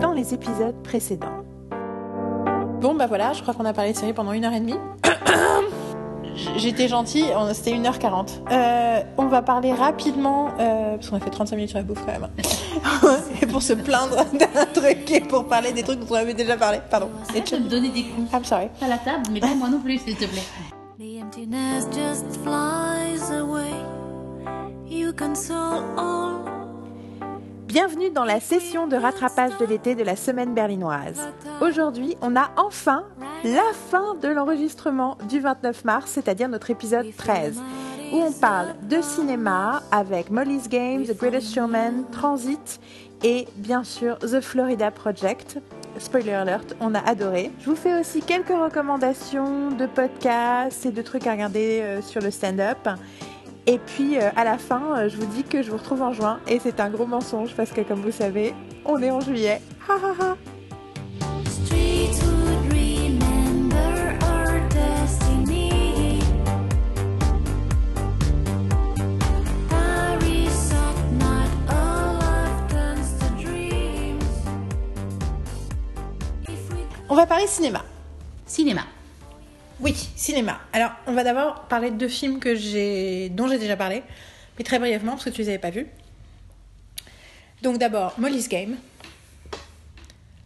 dans les épisodes précédents. Bon bah voilà, je crois qu'on a parlé de série pendant une heure et demie. J'étais gentille, c'était 1h40. Euh, on va parler rapidement, euh, parce qu'on a fait 35 minutes sur la bouffe quand même. et pour se plaindre d'un truc et pour parler des trucs dont on avait déjà parlé. Pardon. Et tu me donner des coups. I'm sorry. Pas la table, mais pas moi non plus, s'il te plaît. The emptiness just flies away. You console all. Bienvenue dans la session de rattrapage de l'été de la semaine berlinoise. Aujourd'hui, on a enfin la fin de l'enregistrement du 29 mars, c'est-à-dire notre épisode 13, où on parle de cinéma avec Molly's Game, The Greatest Showman, Transit et bien sûr The Florida Project. Spoiler alert, on a adoré. Je vous fais aussi quelques recommandations de podcasts et de trucs à regarder euh, sur le stand-up. Et puis euh, à la fin, euh, je vous dis que je vous retrouve en juin. Et c'est un gros mensonge parce que comme vous savez, on est en juillet. Ha ha ha On va parler cinéma. Cinéma. Oui, cinéma. Alors, on va d'abord parler de deux films que j'ai, dont j'ai déjà parlé, mais très brièvement parce que tu les avais pas vus. Donc d'abord, Molly's Game.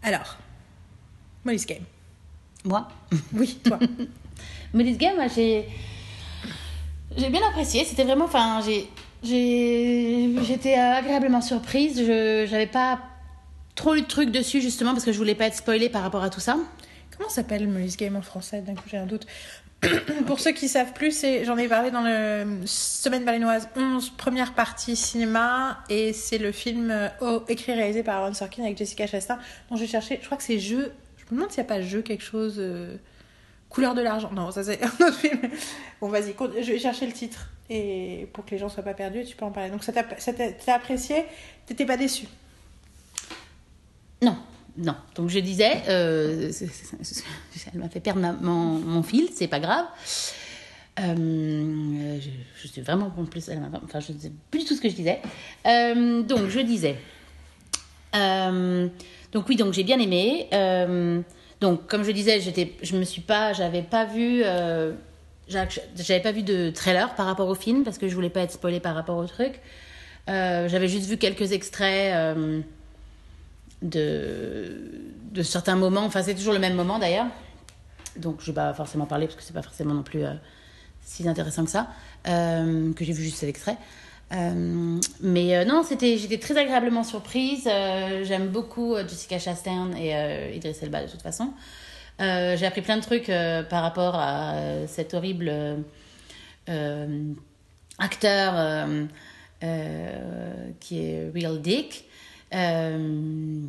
Alors, Molly's Game. Moi? Oui, toi. Molly's Game, moi, j'ai. J'ai bien apprécié. C'était vraiment. Enfin, j'ai. J'étais agréablement surprise. Je J'avais pas trop lu de trucs dessus, justement, parce que je voulais pas être spoilée par rapport à tout ça. Comment s'appelle Molly's Game en français D'un coup, j'ai un doute. Pour ceux qui savent plus, j'en ai parlé dans le Semaine berlinoise 11, première partie cinéma, et c'est le film euh, écrit et réalisé par Aaron Sorkin avec Jessica Chastain, dont j'ai cherché, je crois que c'est Jeu, je me demande s'il n'y a pas Jeu quelque chose, euh, Couleur de l'argent, non, ça c'est un autre film. Bon, vas-y, je vais chercher le titre, et pour que les gens soient pas perdus, tu peux en parler. Donc ça t'a apprécié, t'étais pas déçu? Non, non. Donc je disais, euh, elle m'a fait perdre mon, mon fil, c'est pas grave. Euh, je, suis vraiment en plus, enfin je ne sais plus tout ce que je disais. Euh, donc je disais, donc oui, donc j'ai bien aimé. Donc comme je disais, j'étais, je me suis pas, j'avais pas vu, j'a- j'avais pas vu de trailer par rapport au film parce que je voulais pas être spoilée par rapport au truc. J'avais juste vu quelques extraits. De, certains moments. Enfin, c'est toujours le même moment d'ailleurs. Donc, je vais pas forcément parler parce que c'est pas forcément non plus euh, si intéressant que ça. euh, que j'ai vu juste cet extrait. Euh, mais non, c'était, j'étais très agréablement surprise. J'aime beaucoup Jessica Chastain et Idris Elba de toute façon. J'ai appris plein de trucs par rapport à cet horrible acteur qui est Real Dick. Euh,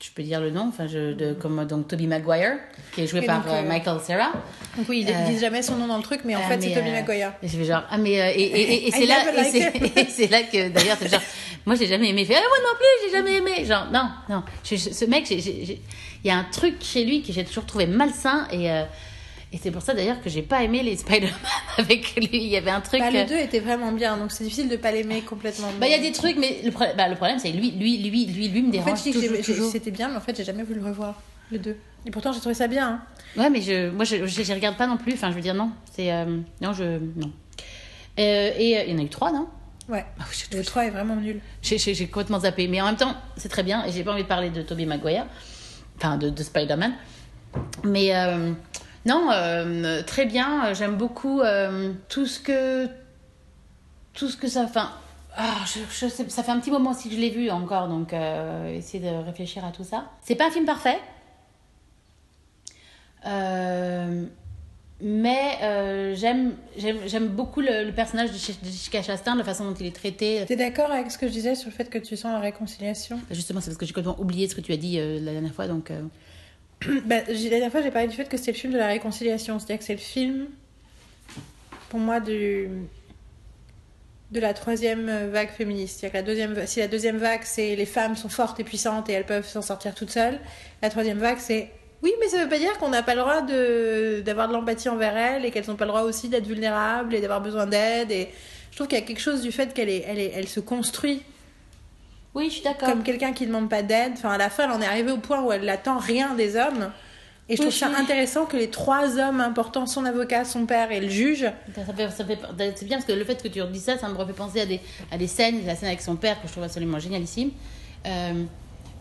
je peux dire le nom, enfin, je, de, comme donc Toby Maguire, qui est joué par donc, euh, euh, Michael Cera. Donc oui, ils Euh, disent jamais son nom dans le truc, mais en Ah, fait c'est euh, Maguire. Et je fais genre, ah, mais. et et, et, c'est là, c'est- que d'ailleurs, c'est genre, moi j'ai jamais aimé. Fait, ah, moi non plus, j'ai jamais aimé. Genre, non, non. Je- je- ce mec, il y a un truc chez lui que j'ai toujours trouvé malsain et. Euh, et c'est pour ça d'ailleurs que j'ai pas aimé les Spider-Man avec lui. Il y avait un truc. Bah, euh, le 2 était vraiment bien, donc c'est difficile de pas l'aimer complètement. bah, il y a des trucs, mais le, pro- bah, le problème, c'est lui, lui, lui, lui, lui me En dérange fait, j'ai- toujours. c'était bien, mais en fait, j'ai jamais voulu le revoir, le 2. Et pourtant, j'ai trouvé ça bien. hein. Ouais, mais je, moi, je, je, je regarde pas non plus. Enfin, je veux dire, non. C'est. euh, non, je. Non. Euh, et euh, il y en a eu trois, non? Ouais. Ah oui, Le 3 est vraiment nul. J'ai complètement zappé. Mais en même temps, c'est très bien. Et j'ai pas envie de parler de Tobey Maguire. Enfin, de, de Spider-Man. Mais euh, non, euh, très bien. J'aime beaucoup euh, tout ce que. Tout ce que ça. Enfin. ah, je, je sais- ça fait un petit moment aussi que je l'ai vu encore, donc euh, essayer de réfléchir à tout ça. C'est pas un film parfait, Euh, mais euh, j'aime j'aime j'aime beaucoup le, le personnage de de Jessica Chastain, la façon dont il est traité. T'es d'accord avec ce que je disais sur le fait que tu sens la réconciliation? Justement, c'est parce que j'ai complètement oublié ce que tu as dit euh, la dernière fois, donc. Bah, La dernière fois, j'ai parlé du fait que c'était le film de la réconciliation. C'est-à-dire que c'est le film, pour moi, du... de la troisième vague féministe. C'est-à-dire la deuxième... si la deuxième vague, c'est les femmes sont fortes et puissantes et elles peuvent s'en sortir toutes seules, la troisième vague, c'est oui, mais ça veut pas dire qu'on n'a pas le droit d'avoir de l'empathie envers elles et qu'elles n'ont pas le droit aussi d'être vulnérables et d'avoir besoin d'aide. Et je trouve qu'il y a quelque chose du fait qu'elle. Elle elle se construit Oui, je suis d'accord. comme quelqu'un qui demande pas d'aide. Enfin, à la fin, elle en est arrivée au point où elle n'attend rien des hommes. Et je Oui, trouve ça intéressant que les trois hommes importants, son avocat, son père et le juge, Ça fait, ça fait, c'est bien parce que le fait que tu dis ça, ça me refait penser à des, à des scènes, la scène avec son père que je trouve absolument génialissime. Euh,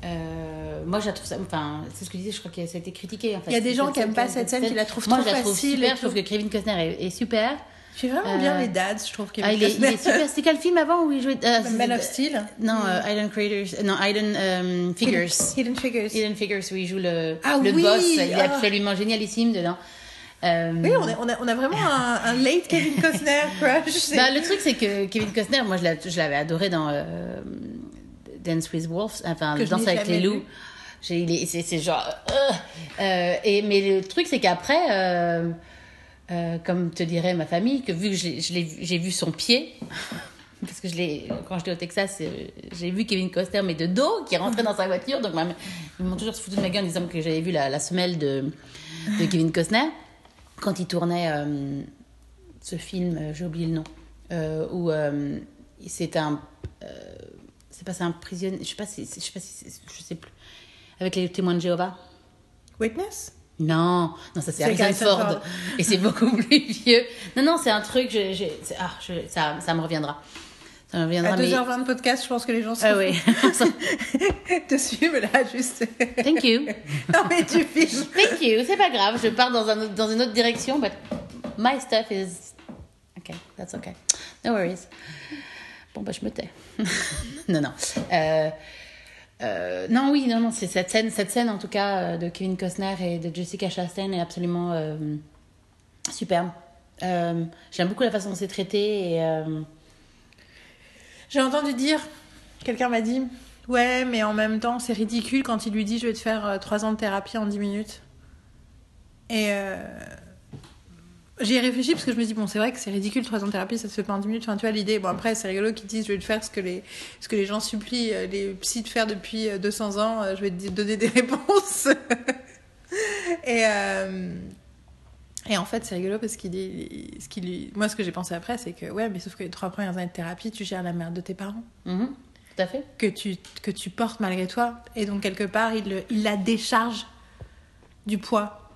euh, moi, je la trouve ça. Enfin, c'est ce que je disais, je crois que ça a été critiqué. En fait. Il y a des gens qui aiment pas cette scène, qui la trouvent Moi, trop je la trouve facile super. Je trouve que Kevin Costner est, est super. Je fais vraiment Euh, bien les dads, je trouve. Ah, il, est, il est super. C'était quel film avant où il jouait euh, Man of Steel. Non, euh, Island Creators. Non, Island euh, Figures. Hidden Figures. Hidden Figures où il joue le, Ah le oui, boss. Il est ah. absolument génialissime dedans. Euh, Oui, on a, on a, on a vraiment un, un late Kevin Costner crush. Bah, le truc, c'est que Kevin Costner, moi, je l'a- je l'avais adoré dans euh, Dance with Wolves, enfin, Que Danse avec les loups. J'ai- C'est genre. euh, euh, et, mais le truc, c'est qu'après, euh, comme te dirait ma famille, que vu que j'ai vu- son pied, parce que quand j'étais au Texas, euh, j'ai vu Kevin Costner, mais de dos, qui rentrait dans sa voiture. Donc, ils m'ont toujours foutu de ma gueule en disant que j'avais vu la, semelle de, Kevin Costner quand il tournait euh, ce film, j'ai oublié le nom, où c'est un. c'est pas un prisonnier, je sais je sais pas si, je sais plus, avec les témoins de Jéhovah. Witness? Non, non, ça c'est Harrison Ford. Ford. Et c'est beaucoup plus vieux. Non, non, c'est un truc, je, je- ah, je- ça, ça me reviendra. Ça me reviendra, À mais. 2h20 de podcast, je pense que les gens Ah sont oui. te suivent là, juste. Thank you. non, mais tu filmes. Thank you. C'est pas grave, je pars dans, un, autre- dans une autre direction, but my stuff is. Ok, that's okay. No worries. Bon, bah, je me tais. non, non. Euh, euh, non, oui, non, non, c'est cette scène, cette scène en tout cas euh, de Kevin Costner et de Jessica Chastain est absolument euh, superbe. J'aime beaucoup la façon dont c'est traité et. J'ai entendu dire, quelqu'un m'a dit, ouais, mais en même temps, c'est ridicule quand il lui dit, je vais te faire 3 ans de thérapie en 10 minutes. Et j'y ai réfléchi parce que je me dis, bon, c'est vrai que c'est ridicule, 3 ans de thérapie, ça se fait pas en 10 minutes. Enfin, tu vois, l'idée, bon, après, c'est rigolo qu'ils disent, je vais te faire ce que les, ce que les gens supplient euh, les psys de faire depuis euh, 200 ans, euh, je vais te donner des réponses. Et. euh, et en fait, c'est rigolo parce qu'il dit, ce qu'il lui, moi, ce que j'ai pensé après, c'est que ouais, mais sauf que les trois premières années de thérapie, tu gères la merde de tes parents, mhm, tout à fait. que tu que tu portes malgré toi, et donc quelque part, il il la décharge du poids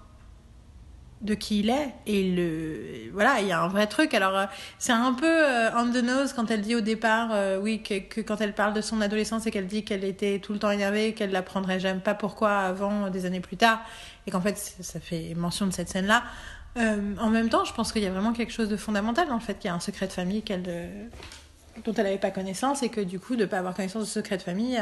de qui il est, et le, voilà, il y a un vrai truc. Alors, euh, c'est un peu euh, on the nose quand elle dit au départ, euh, oui, que, quand elle parle de son adolescence et qu'elle dit qu'elle était tout le temps énervée, qu'elle l'apprendrait jamais pas pourquoi avant des années plus tard, et qu'en fait, ça fait mention de cette scène-là. Euh, en même temps, je pense qu'il y a vraiment quelque chose de fondamental le fait qu'il y a un secret de famille dont elle n'avait pas connaissance et que du coup, de ne pas avoir connaissance de secret de famille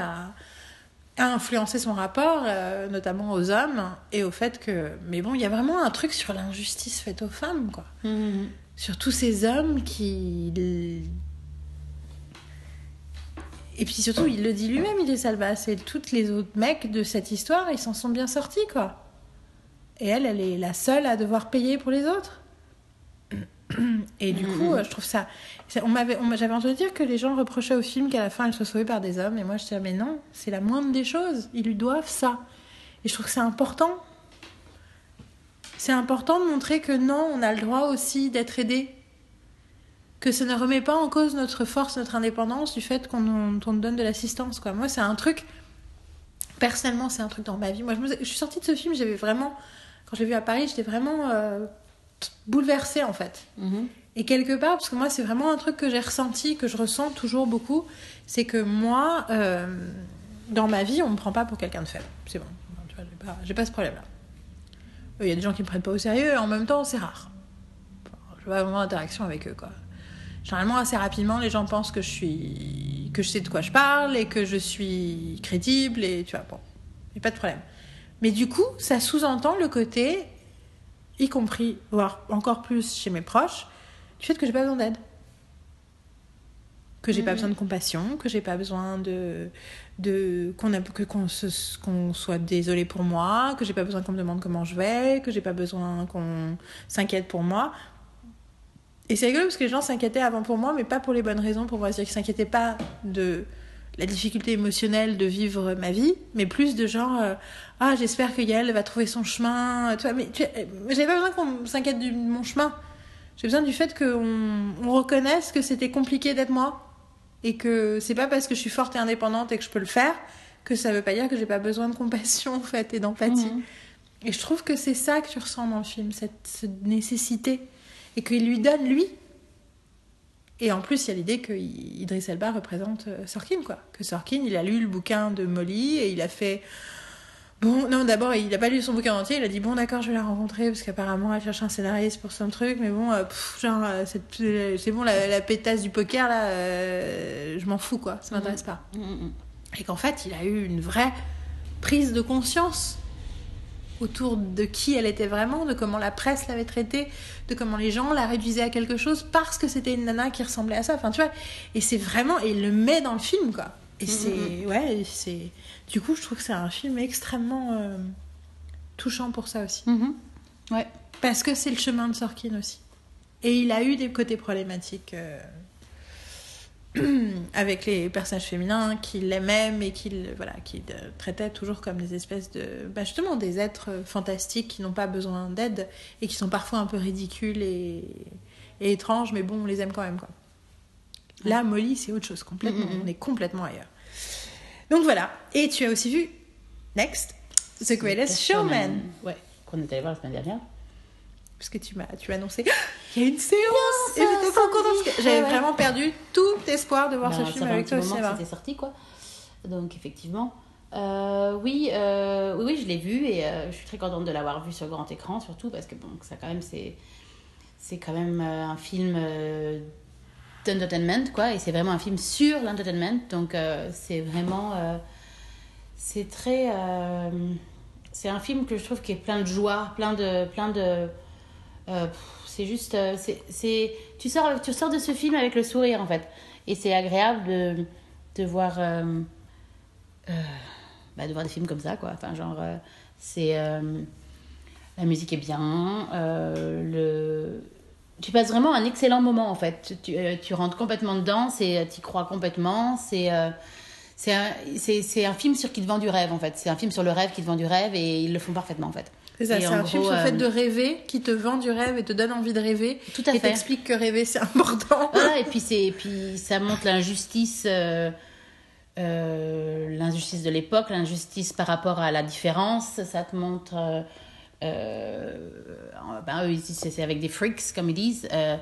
a influencé son rapport, euh, notamment aux hommes et au fait que. Mais bon, il y a vraiment un truc sur l'injustice faite aux femmes, quoi. Mhm. Sur tous ces hommes qui. Et puis surtout, il le dit lui-même, il est salvasse. Et tous les autres mecs de cette histoire, ils s'en sont bien sortis, quoi. Et elle, elle est la seule à devoir payer pour les autres. Et du coup, euh, je trouve ça. ça- on m'avait, j'avais entendu dire que les gens reprochaient au film qu'à la fin, elle soit sauvée par des hommes. Et moi, je disais, mais non, c'est la moindre des choses. Ils lui doivent ça. Et je trouve que c'est important. C'est important de montrer que non, on a le droit aussi d'être aidé. Que ça ne remet pas en cause notre force, notre indépendance du fait qu'on nous on nous donne de l'assistance. Quoi. Moi, c'est un truc. Personnellement, c'est un truc dans ma vie. Moi, je, me- je suis sortie de ce film, j'avais vraiment. Quand je l'ai vu à Paris, j'étais vraiment euh, bouleversée en fait. Mhm. Et quelque part, parce que moi, c'est vraiment un truc que j'ai ressenti, que je ressens toujours beaucoup, c'est que moi, euh, dans ma vie, on me prend pas pour quelqu'un de faible. C'est bon. Tu vois, j'ai pas, j'ai pas ce problème-là. Euh, Il y a des gens qui me prennent pas au sérieux, et en même temps, c'est rare. Enfin, je vois vraiment d'interaction avec eux, quoi. Généralement, assez rapidement, les gens pensent que je suis, que je sais de quoi je parle et que je suis crédible et tu vois, bon, il n'y a pas de problème. Mais du coup, ça sous-entend le côté, y compris, voire encore plus chez mes proches, du fait que j'ai pas besoin d'aide. Que j'ai pas besoin de compassion, que j'ai pas besoin de, de qu'on soit désolé pour moi, que j'ai pas besoin qu'on me demande comment je vais, que j'ai pas besoin qu'on s'inquiète pour moi. Et c'est rigolo parce que les gens s'inquiétaient avant pour moi, mais pas pour les bonnes raisons pour moi. C'est-à-dire qu'ils s'inquiétaient pas de la difficulté émotionnelle de vivre ma vie, mais plus de genre euh, ah j'espère que Yael va trouver son chemin. Tu vois, mais tu- j'avais pas besoin qu'on s'inquiète de mon chemin. J'ai besoin du fait qu'on on reconnaisse que c'était compliqué d'être moi Et que c'est pas parce que je suis forte et indépendante et que je peux le faire que ça veut pas dire que j'ai pas besoin de compassion en fait et d'empathie. Mhm. Et je trouve que c'est ça que tu ressens dans le film, cette, cette nécessité. Et qu'il lui donne, lui. Et en plus, il y a l'idée que Idriss Elba représente euh, Sorkin, quoi. Que Sorkin, il a lu le bouquin de Molly et il a fait. Bon, non, d'abord, il a pas lu son bouquin entier. Il a dit, bon, d'accord, je vais la rencontrer parce qu'apparemment, elle cherche un scénariste pour son truc. Mais bon, euh, pff, genre, euh, euh, c'est bon, la, la pétasse du poker, là, euh, je m'en fous, quoi. Ça m'intéresse pas. Mm, mm. Et qu'en fait, il a eu une vraie prise de conscience autour de qui elle était vraiment, de comment la presse l'avait traitée, de comment les gens la réduisaient à quelque chose parce que c'était une nana qui ressemblait à ça. Enfin, tu vois, et c'est vraiment, et il le met dans le film, quoi. Et c'est, ouais, c'est. Du coup, je trouve que c'est un film extrêmement euh, touchant pour ça aussi. Mhm. Ouais. Parce que c'est le chemin de Sorkin aussi. Et il a eu des côtés problématiques euh, avec les personnages féminins qu'il aimait, mais qu'il voilà, qu'il traitait toujours comme des espèces de. Bah justement, des êtres fantastiques qui n'ont pas besoin d'aide et qui sont parfois un peu ridicules et, et étranges, mais bon, on les aime quand même. Quoi. Là, Molly, c'est autre chose complètement. Mm, mm, mm. On est complètement ailleurs. Donc voilà. Et tu as aussi vu Next, The Greatest Showman. Ouais, qu'on est allé voir la semaine dernière. Parce que tu m'as tu as annoncé il y a une séance et j'étais trop contente parce que j'avais Ouais, ouais. vraiment perdu tout espoir de voir Ben, ce film avec toi au cinéma. c'était sorti, quoi. Donc, effectivement. Euh, oui, euh, oui, oui, je l'ai vu et euh, je suis très contente de l'avoir vu sur grand écran, surtout parce que bon, ça quand même c'est c'est quand même un film d'entertainment quoi, et c'est vraiment un film sur l'entertainment, donc euh, c'est vraiment euh, c'est très euh, c'est un film que je trouve qui est plein de joie, plein de plein de c'est juste c'est tu sors tu sors de ce film avec le sourire en fait, et c'est agréable de de voir bah, de voir des films comme ça quoi enfin genre c'est la musique est bien le tu passes vraiment un excellent moment en fait tu, euh, tu rentres complètement dedans c'est tu crois complètement c'est euh, c'est un, c'est, un film sur qui te vend du rêve en fait c'est un film sur le rêve qui te vend du rêve et ils le font parfaitement en fait C'est ça, Et c'est un film sur le fait euh, de rêver qui te vend du rêve et te donne envie de rêver. Tout à et fait. t'explique que rêver c'est important. Voilà, et puis, c'est, et puis ça montre l'injustice, euh, euh, l'injustice de l'époque, l'injustice par rapport à la différence. Ça te montre. Euh, ben, eux, ici, c'est, avec des freaks, comme ils disent. euh,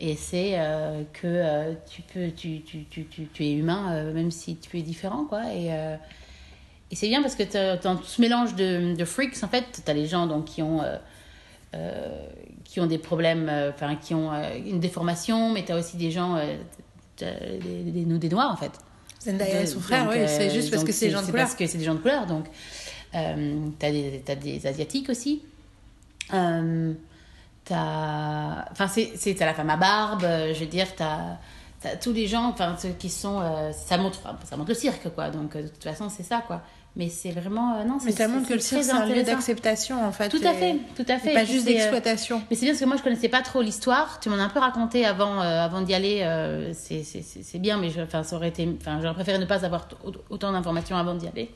et c'est euh, que euh, tu, peux, tu, tu, tu, tu, tu es humain, euh, même si tu es différent, quoi. Et. et c'est bien parce que dans tout ce mélange de, de freaks, en fait, tu as les gens donc, qui ont qui ont des problèmes, enfin qui ont une déformation, mais tu as aussi des gens, des, des, noirs en fait. Zendaya et De- son frère, oui, c'est juste parce que c'est des gens de couleur. parce que c'est des gens de couleur, donc euh, t'as des, des asiatiques aussi. Euh, t'as, enfin c'est, la femme à barbe, euh, je veux dire t'as T'as tous les gens, enfin ceux qui sont, euh, ça montre, ça montre le cirque quoi. Donc euh, de toute façon c'est ça quoi. Mais c'est vraiment non. Mais ça montre que le cirque c'est un lieu d'acceptation en fait. Tout à fait, tout à fait. Pas juste d'exploitation. mais c'est bien parce que moi je connaissais pas trop l'histoire. Tu m'en as un peu raconté avant, avant d'y aller. c'est, bien, mais enfin, ça aurait été, enfin, j'aurais préféré ne pas avoir autant d'informations avant d'y aller.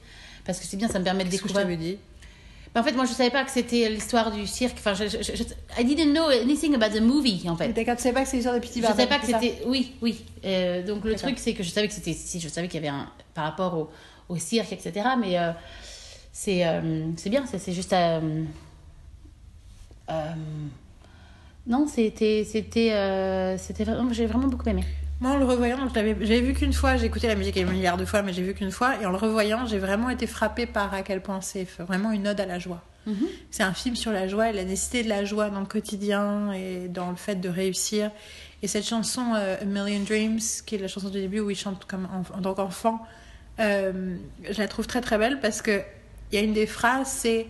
Parce que c'est bien, ça me permet de découvrir. dit? Bah, en fait, moi je savais pas que c'était l'histoire du cirque. Enfin, je, je, je- I didn't know anything about the movie en fait. D'accord, tu savais pas que c'est l'histoire de Petit Je Barbe. savais pas que c'était. Oui, oui. Euh, donc le truc, c'est que je savais que c'était. Si, je savais qu'il y avait un. Par rapport au, au cirque, etc. Mais euh, c'est euh, c'est bien, c'est juste. non, c'était. C'était. c'était vraiment. J'ai vraiment beaucoup aimé. Moi, en le revoyant, j'avais vu qu'une fois, j'ai écouté la musique un milliard de fois, mais j'ai vu qu'une fois, et en le revoyant, j'ai vraiment été frappée par à quel point c'est vraiment une ode à la joie. Mhm. C'est un film sur la joie et la nécessité de la joie dans le quotidien et dans le fait de réussir. Et cette chanson euh, A Million Dreams, qui est la chanson du début où il chante comme en, en tant qu'enfant, euh, je la trouve très très belle parce que il y a une des phrases, c'est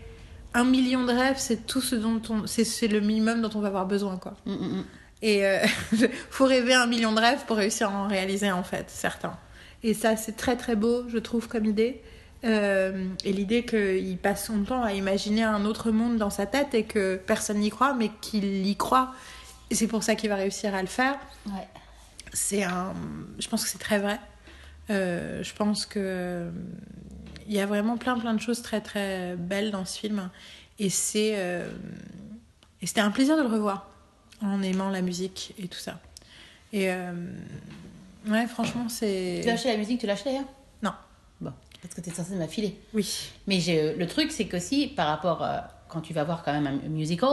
un million de rêves, c'est tout ce dont on, c'est c'est le minimum dont on va avoir besoin quoi. Mm, mm, mm. Et euh, faut rêver un million de rêves pour réussir à en réaliser en fait, certains. Et ça, c'est très très beau, je trouve, comme idée. Euh, et l'idée qu'il passe son temps à imaginer un autre monde dans sa tête et que personne n'y croit, mais qu'il y croit. Et c'est pour ça qu'il va réussir à le faire. Ouais. C'est un. Je pense que c'est très vrai. Euh, je pense que il y a vraiment plein plein de choses très très belles dans ce film. Et c'est euh, et c'était un plaisir de le revoir en aimant la musique et tout ça. Et euh, Ouais, franchement, c'est. Tu acheté la musique, tu acheté d'ailleurs Non. Bon, parce que tu es censé m'affiler. Oui. Mais j'ai- le truc, c'est qu'aussi, par rapport, euh, quand tu vas voir quand même un musical,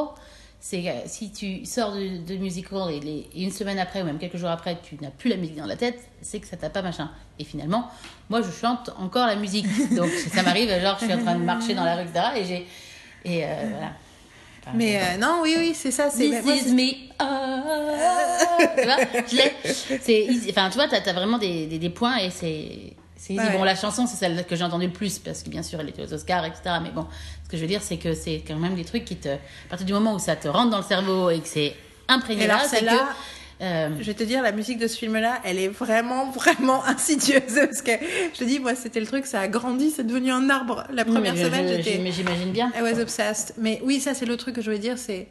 c'est que si tu sors de, de musical et, les- et une semaine après ou même quelques jours après, tu n'as plus la musique dans la tête, c'est que ça t'a pas machin. Et finalement, moi, je chante encore la musique. Donc, ça m'arrive, genre, je suis en train de marcher dans la rue, etc. Et j'ai. Et euh, voilà. Mais euh, non, oui, oui, c'est ça. C'est This is me. Ah. tu vois, je l'ai. C'est easy. Enfin, tu vois, t'as as vraiment des, des, des points et c'est. C'est easy. Ouais. Bon, la chanson, c'est celle que j'ai entendue le plus parce que bien sûr, elle était aux Oscars, etc. Mais bon, ce que je veux dire, c'est que c'est quand même des trucs qui te. À partir du moment où ça te rentre dans le cerveau et que c'est imprégné là, c'est que. Euh, Je vais te dire, la musique de ce film-là, elle est vraiment, vraiment insidieuse. Parce que, je te dis, moi, c'était le truc, ça a grandi, c'est devenu un arbre. La oui, première mais semaine, j'étais. j'im- J'imagine bien. I was obsessed. Mais oui, ça, c'est le truc que je voulais dire, c'est.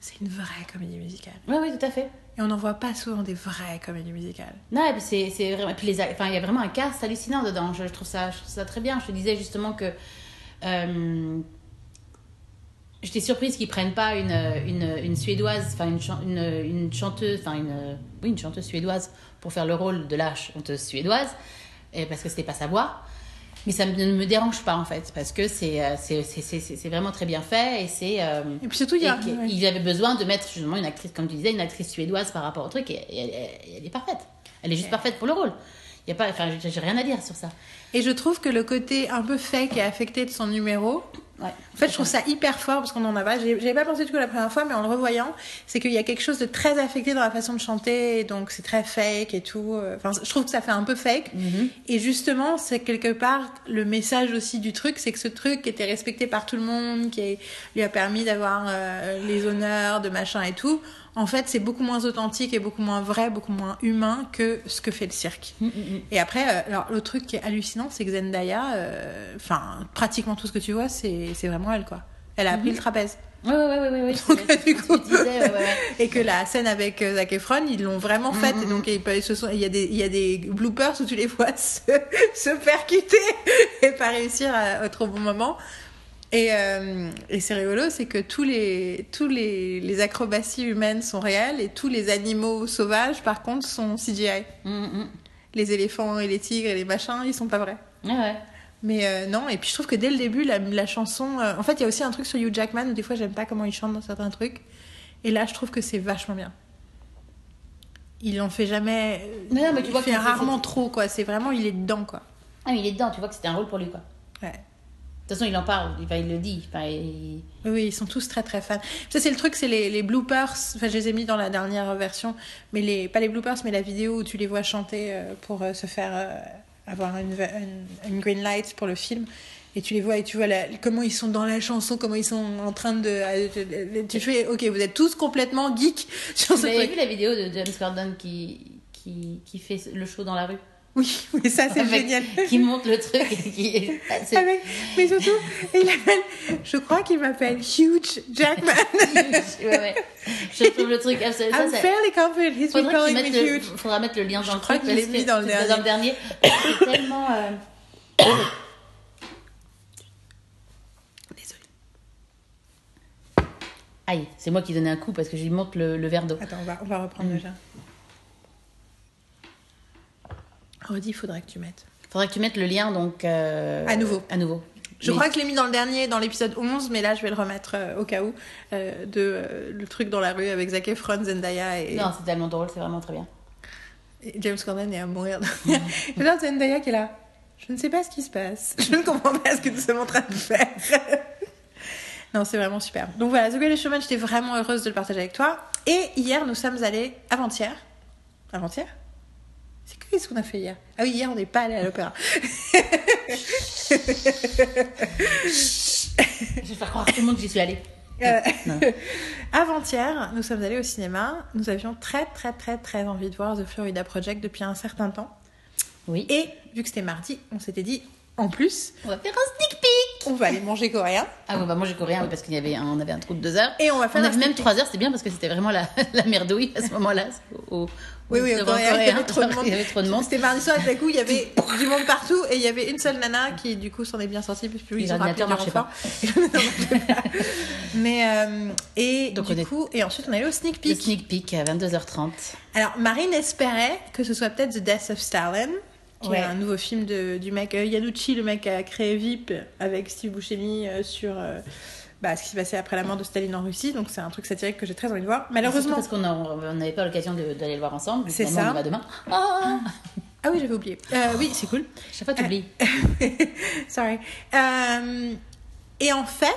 C'est une vraie comédie musicale. Oui, oui, tout à fait. Et on n'en voit pas souvent des vraies comédies musicales. Non, et puis c'est c'est vraiment. et Puis les, ac- enfin, il y a vraiment un cast hallucinant dedans. Je, je trouve ça, je trouve ça très bien. Je te disais justement que. euh, J'étais surprise qu'ils prennent pas une, une, une suédoise, enfin une, chan- une, une chanteuse, enfin une, oui, une chanteuse suédoise pour faire le rôle de la chanteuse suédoise, et parce que c'était pas sa voix. Mais ça ne me dérange pas en fait, parce que c'est euh, vraiment très bien fait et c'est. euh, Et puis surtout, il y a. Ils avaient besoin de mettre justement une actrice, comme tu disais, une actrice suédoise par rapport au truc, et, et elle, est parfaite. Elle est juste parfaite pour le rôle. Il y a pas, enfin, j'ai rien à dire sur ça. Et je trouve que le côté un peu fake et affecté de son numéro, Ouais. En fait, je trouve ça hyper fort parce qu'on en a pas. J'avais pas pensé du tout la première fois, mais en le revoyant, c'est qu'il y a quelque chose de très affecté dans la façon de chanter, et donc c'est très fake et tout. euh, Enfin, je trouve que ça fait un peu fake. Mhm. Et justement, c'est quelque part le message aussi du truc, c'est que ce truc était respecté par tout le monde, qui lui a permis d'avoir euh, les honneurs, de machin et tout. En fait, c'est beaucoup moins authentique et beaucoup moins vrai, beaucoup moins humain que ce que fait le cirque. Mm, mm, mm. Et après, euh, alors le truc qui est hallucinant, c'est que Zendaya, euh, enfin pratiquement tout ce que tu vois, c'est c'est vraiment elle quoi. Elle a appris le trapèze. Ouais, ouais, ouais, ouais, ouais, ouais. Donc, du coup- disais, ouais. Et que la scène avec euh, Zac Efron, ils l'ont vraiment faite. Et donc il peut- ce sont- il y a des il y a des bloopers où tu les vois se, se percuter et pas réussir à, au trop bon moment. Et, euh, et c'est rigolo, c'est que tous les tous les, les acrobaties humaines sont réelles et tous les animaux sauvages, par contre, sont CGI. Mm, mm. Les éléphants et les tigres et les machins, ils sont pas vrais. Ouais. Mais euh, non, et puis je trouve que dès le début, la, la chanson. euh, en fait, il y a aussi un truc sur Hugh Jackman où des fois, j'aime pas comment il chante dans certains trucs. Et là, je trouve que c'est vachement bien. Il en fait jamais. Mais non, mais tu il vois fait que rarement trop, quoi. C'est vraiment, il est dedans, quoi. Ah, mais il est dedans, tu vois que c'était un rôle pour lui, quoi. Ouais. De toute façon, il en parle, il, le dit. Il- Oui, ils sont tous très très fans. Ça, c'est le truc, c'est les, les bloopers. Enfin, je les ai mis dans la dernière version. Mais les, pas les bloopers, mais la vidéo où tu les vois chanter euh, pour euh, se faire euh, avoir une, une, une green light pour le film. Et tu les vois et tu vois la- comment ils sont dans la chanson, comment ils sont en train de. tu fais, ok, vous êtes tous complètement geeks sur Vous avez truc. vu la vidéo de James Gordon qui, qui, qui fait le show dans la rue? Oui, ça, c'est génial. Qui monte le truc et qui. mais surtout, il appelle, je crois qu'il m'appelle Huge Jackman. ouais, ouais. Je trouve le truc. Ça, I'm ça- fairly confident he's been Faudrait calling qu'ils me mettent le, huge. faudra mettre le lien dans le crois truc. qu'il est mis que dans le c'est dernier. C'est tellement. euh, Désolée. Aïe, c'est moi qui donnais un coup parce que je lui montre le, le verre d'eau. Attends, on va, on va reprendre Mm. déjà. Redis, il faudrait que tu mettes. Faudrait que tu mettes le lien donc. euh, À nouveau. À nouveau. Je Mais- crois que je l'ai mis dans le dernier, dans l'épisode 11, mais là je vais le remettre euh, au cas où. euh, de euh, le truc dans la rue avec Zac Efron, Zendaya et, Non, c'est tellement drôle, c'est vraiment très bien. et James Corden est à mourir. J'adore Zendaya qui est là. Je ne sais pas ce qui se passe. Je ne comprends pas ce que nous sommes en train de faire. non, c'est vraiment super. Donc voilà, The Greatest Showman, j'étais vraiment heureuse de le partager avec toi. Et hier, nous sommes allés, avant-hier. Avant-hier? C'est qu'est-ce qu'on a fait hier Ah oui, hier, on n'est pas allé à l'opéra. Je vais faire croire à tout le monde que j'y suis allée. Euh. Avant-hier, nous sommes allés au cinéma. Nous avions très, très, très, très envie de voir The Florida Project depuis un certain temps. Oui. Et vu que c'était mardi, on s'était dit, en plus, On va faire un sneak on va aller manger coréen. Ah bah moi j'ai coréen oui, parce qu'il y avait un, on avait un trou de deux heures. Et on va faire On avait même trois heures, c'est bien parce que c'était vraiment la, la merdouille à ce moment-là. Au, Oui, oui, il y avait trop de monde. Il y avait trop de monde. C'était mardi soir, et d'un coup, il y avait du monde partout, et il y avait une seule nana qui, du coup, s'en est bien sortie, puisque Et ils ont rappelé marchait pas. Mais, euh, et Donc, du on est- coup, et ensuite, on est allé au sneak Le peek. sneak peek à 22h30. Alors, Marine espérait que ce soit peut-être The Death of Stalin, qui Ouais. est un nouveau film de, du mec euh, Yanucci, le mec qui a créé VIP avec Steve Buscemi euh, sur euh, bah, ce qui s'est passé après la mort de Staline en Russie. Donc, c'est un truc satirique que j'ai très envie de voir. Malheureusement. parce qu'on n'avait pas l'occasion d'aller le voir ensemble. C'est ça. On va demain. Ah Ah oui, j'avais oublié. Euh, oui, c'est cool. Chaque fois, t'oublies. Sorry. Euh, et en fait,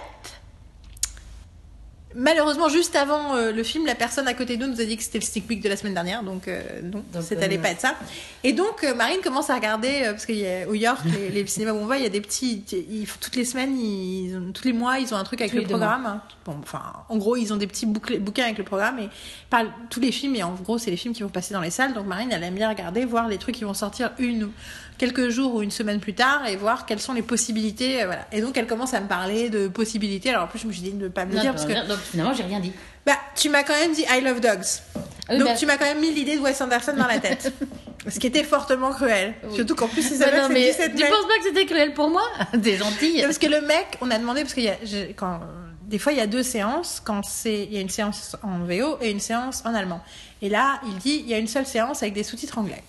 malheureusement, juste avant euh, le film, la personne à côté de nous nous a dit que c'était le sneak peek de la semaine dernière, donc euh, non, Donc, ça euh, pas être ça. Et donc, euh, Marine commence à regarder, euh, parce qu'au York, les, les cinémas où on va, il y a des petits. Ils, toutes les semaines, ils, ont- tous les mois, ils ont un truc avec Tous le programme. Bon, enfin, en gros, ils ont des petits bouclés- bouquins avec le programme et parlent tous les films. Et en gros, c'est les films qui vont passer dans les salles. Donc, Marine, elle aime bien regarder, voir les trucs qui vont sortir une ou quelques jours ou une semaine plus tard et voir quelles sont les possibilités. euh, voilà. Et donc, elle commence à me parler de possibilités. Alors, en plus, je me suis dit de ne pas me le dire parce que Donc finalement, j'ai rien dit. bah, tu m'as quand même dit I love dogs. Ah oui, donc bah- tu m'as quand même mis l'idée de Wes Anderson dans la tête. Ce qui était fortement cruel. Oui. Surtout qu'en plus, ils Bah non, que mais c'était 17 tu mai. penses pas que c'était cruel pour moi? T'es gentille. Non, Parce que le mec, on a demandé, parce qu'il y a, quand, des fois, il y a deux séances, quand c'est, il y a une séance en VO et une séance en allemand. Et là, il dit, il y a une seule séance avec des sous-titres anglais.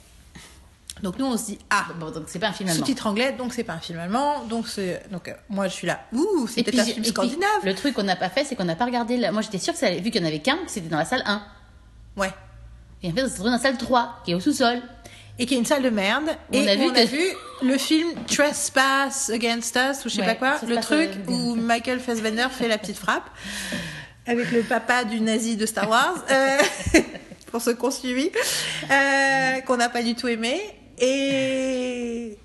Donc nous, on se dit, ah, Bon, donc c'est pas un film allemand. sous-titres anglais, donc c'est pas un film allemand, donc c'est, donc euh, moi je suis là, ouh, c'est peut-être un film puis, scandinave. le truc qu'on n'a pas fait, c'est qu'on n'a pas regardé. la- Moi, j'étais sûre que ça allait- vu qu'il n'y en avait qu'un, que c'était dans la salle 1. Ouais. Et en fait, on s'est trouvé dans la salle 3, qui est au sous-sol. et qui est une salle de merde. On et a vu on a vu le film Trespass Against Us, ou je sais Ouais, pas quoi, le truc où Michael Fassbender fait la petite frappe avec le papa du nazi de Star Wars, euh, pour ceux qui ont suivi, euh, qu'on n'a pas du tout aimé. Et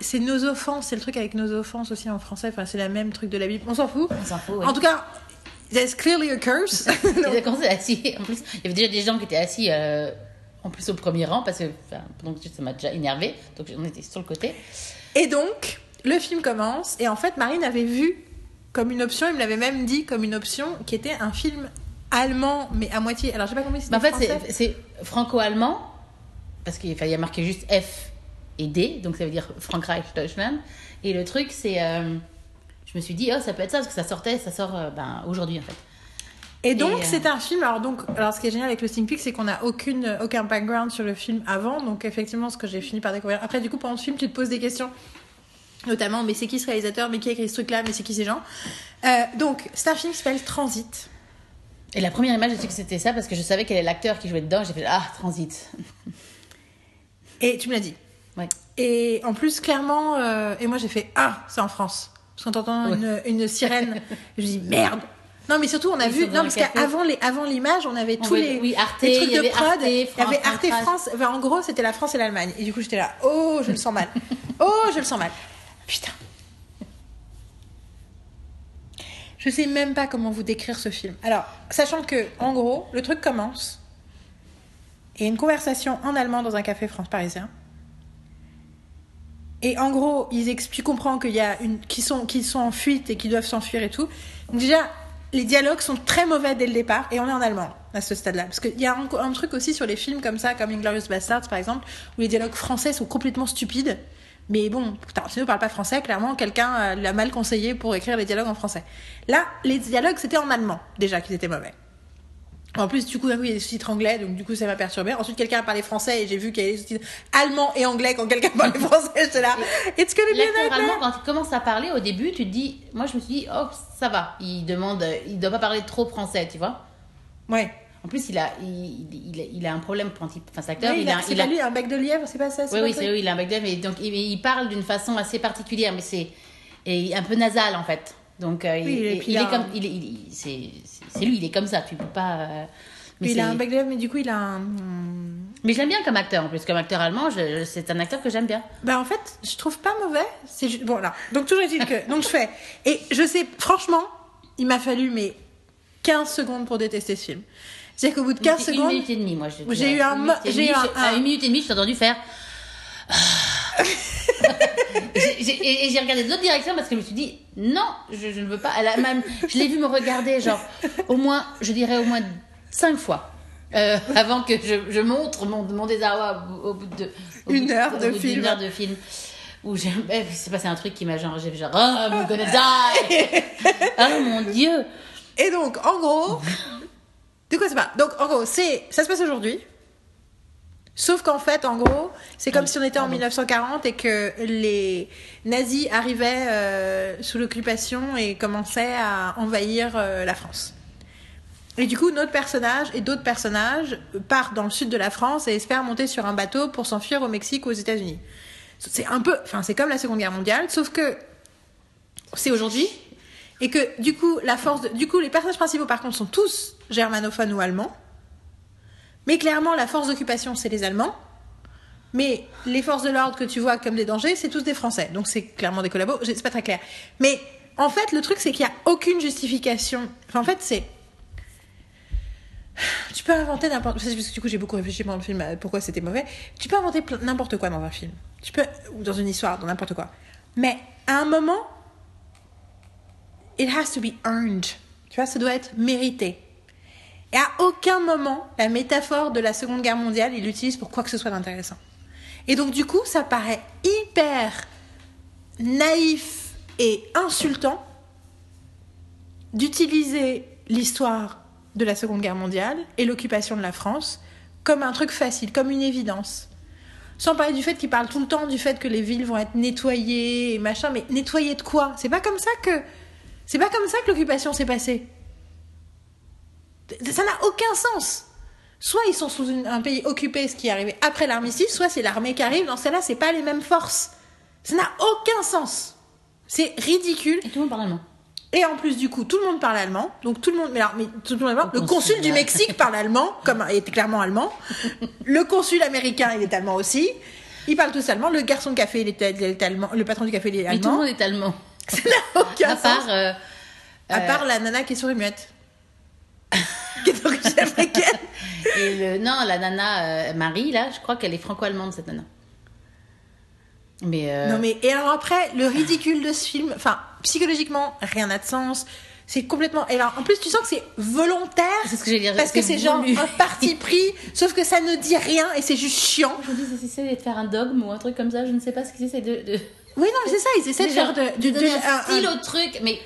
c'est nos offenses, c'est le truc avec nos offenses aussi en français, enfin c'est la même truc de la Bible, on s'en fout. On s'en fout. ouais. En tout cas, there's clearly a curse. S'est assis. En plus, il y avait déjà des gens qui étaient assis euh, en plus au premier rang parce que enfin, donc, ça m'a déjà énervé. Donc on était sur le côté. Et donc, le film commence, et en fait, Marine avait vu comme une option, il me l'avait même dit comme une option, qui était un film allemand, mais à moitié. Alors, j'ai pas compris si en fait, c'est franco-allemand parce qu'il fallait- il y a marqué juste F et D, donc ça veut dire Frankreich Deutschland. Et le truc, c'est. euh, je me suis dit, oh, ça peut être ça parce que ça sortait, ça sort euh, ben, aujourd'hui en fait. Et donc, euh, c'est un film. Alors, donc, alors, ce qui est génial avec le Sneak Peek, c'est qu'on n'a aucune, aucun background sur le film avant. Donc, effectivement, ce que j'ai fini par découvrir. Après, du coup, pendant le film, tu te poses des questions. Notamment, mais c'est qui ce réalisateur? Mais qui a écrit ce truc-là? Mais c'est qui ces gens? Euh, Donc, c'est un film qui s'appelle Transit. Et la première image, je sais que c'était ça parce que je savais quel est l'acteur qui jouait dedans. J'ai fait, ah, Transit. Et tu me l'as dit. Ouais. Et en plus, clairement, euh, et moi j'ai fait Ah, c'est en France. Parce qu'en t'entendant Ouais. une, une sirène, je me dis Merde. Non, mais surtout, on a Ils vu. Non, parce qu'avant avant l'image, on avait On tous les, oui, Arte, les trucs de prod. Arte, il y avait France, Arte France. France. Enfin, en gros, c'était la France et l'Allemagne. Et du coup, j'étais là Oh, je le sens mal. Oh, je le sens mal. Putain. Je sais même pas comment vous décrire ce film. Alors, sachant que, en gros, le truc commence. Et une conversation en allemand dans un café France parisien. Et en gros, ils expliquent, comprends qu'il y a une, qu'ils sont, qu'ils sont en fuite et qu'ils doivent s'enfuir et tout. Donc déjà, les dialogues sont très mauvais dès le départ et on est en allemand à ce stade-là. Parce qu'il y a un, un truc aussi sur les films comme ça, comme Inglorious Bastards par exemple, où les dialogues français sont complètement stupides. Mais bon, ne parle pas français, clairement, quelqu'un euh, l'a mal conseillé pour écrire les dialogues en français. Là, les dialogues, c'était en allemand, déjà, qu'ils étaient mauvais. En plus, du coup, d'un coup, il y a des sous-titres anglais, donc du coup, ça m'a perturbé. Ensuite, quelqu'un a parlé français et j'ai vu qu'il y avait des sous-titres allemands et anglais quand quelqu'un parlait français. J'étais là, it's gonna be allemand, quand il commence à parler, au début, tu te dis, moi je me suis dit, oh, ça va. Il demande, il doit pas parler trop français, tu vois. Ouais. En plus, il a, il, il, il a un problème quand il, enfin, cet acteur, Oui, il, a, il lui, un bec de lièvre, c'est pas ça c'est oui, oui, c'est oui, il a un backdrop et donc il, il parle d'une façon assez particulière, mais c'est et un peu nasal en fait. Donc euh, il, Oui, et il- puis il il a est comme, il, il- c'est lui, il est comme ça. Tu peux pas. euh, mais, il a un lièvre, mais du coup, il a un. mais je l'aime bien comme acteur en plus, comme acteur allemand, c'est un acteur que j'aime bien. Bah, en fait, je trouve pas mauvais. C'est ju- Bon, là. Donc, toujours est-il que. Donc, je fais. Et je sais, franchement, il m'a fallu, mais 15 secondes pour détester ce film. C'est-à-dire qu'au bout de 15 C'est secondes. Une minute et demie, moi. J'ai eu un j'ai eu un- à un- une minute et demie, je t'ai entendu faire. Et j'ai regardé d'autres directions parce que je me suis dit, non, je, je ne veux pas. Elle a même, je l'ai vu me regarder, genre, au moins, je dirais au moins cinq fois. euh, avant que je, je montre mon, mon désarroi au, bout de au Une bout heure de bout film. d'une heure de film où j'ai eh, c'est passé un truc qui m'a genre j'ai genre oh I'm gonna die oh mon dieu Et donc, en gros, de quoi ça parle? Donc, en gros, c'est, ça se passe aujourd'hui. Sauf qu'en fait, en gros, c'est comme si on était en pardon. 1940 et que les nazis arrivaient euh, sous l'occupation et commençaient à envahir euh, la France. Et du coup, notre personnage et d'autres personnages partent dans le sud de la France et espèrent monter sur un bateau pour s'enfuir au Mexique ou aux États-Unis. C'est un peu, enfin, c'est comme la Seconde Guerre mondiale, sauf que c'est aujourd'hui et que du coup, la force, de- du coup, les personnages principaux par contre sont tous germanophones ou allemands. Mais clairement, la force d'occupation, c'est les Allemands. Mais les forces de l'ordre que tu vois comme des dangers, c'est tous des Français. Donc c'est clairement des collabos. C'est pas très clair. Mais en fait, le truc, c'est qu'il n'y a aucune justification. Enfin, en fait, c'est. Tu peux inventer n'importe. Parce que du coup, j'ai beaucoup réfléchi pendant le film à pourquoi c'était mauvais. Tu peux inventer n'importe quoi dans un film. Tu peux. Ou dans une histoire, dans n'importe quoi. Mais à un moment, it has to be earned. Tu vois, ça doit être mérité. Et à aucun moment, la métaphore de la Seconde Guerre mondiale, il l'utilise pour quoi que ce soit d'intéressant. Et donc, du coup, ça paraît hyper naïf et insultant d'utiliser l'histoire de la Seconde Guerre mondiale et l'occupation de la France comme un truc facile, comme une évidence. Sans parler du fait qu'il parle tout le temps du fait que les villes vont être nettoyées et machin, mais nettoyées de quoi? C'est pas comme ça que c'est pas comme ça que l'occupation s'est passée. Ça n'a aucun sens. Soit ils sont sous une- un pays occupé, ce qui est arrivé après l'armistice, soit c'est l'armée qui arrive. Dans ce cas-là, c'est pas les mêmes forces. Ça n'a aucun sens. C'est ridicule. et tout le monde parle allemand Et en plus, du coup, tout le monde parle allemand. Donc tout le monde, mais alors, mais tout le monde allemand. Le consul du. Mexique parle allemand, comme il était clairement allemand. Le consul américain, il est allemand aussi. Ils parlent tous allemand. Le garçon de café, il est, il est allemand. Le patron du café, il est mais tout le allemand. monde est allemand Ça n'a aucun à sens. part euh, À euh, part la nana qui est sourd et muette. Qui est d'origine africaine. et le non la nana euh, Marie là je crois qu'elle est franco-allemande cette nana mais euh, Non mais et alors après le ridicule de ce film, enfin psychologiquement rien n'a de sens. C'est complètement. Et alors en plus tu sens que c'est volontaire. C'est ce que j'allais dire, Parce que c'est genre un parti pris, sauf que ça ne dit rien et c'est juste chiant. je me dis c'est essayer de faire un dogme ou un truc comme ça je ne sais pas ce qu'ils essaient de, de... Oui non mais c'est ça, ils essaient de faire de, de, de- un- un style un- au truc mais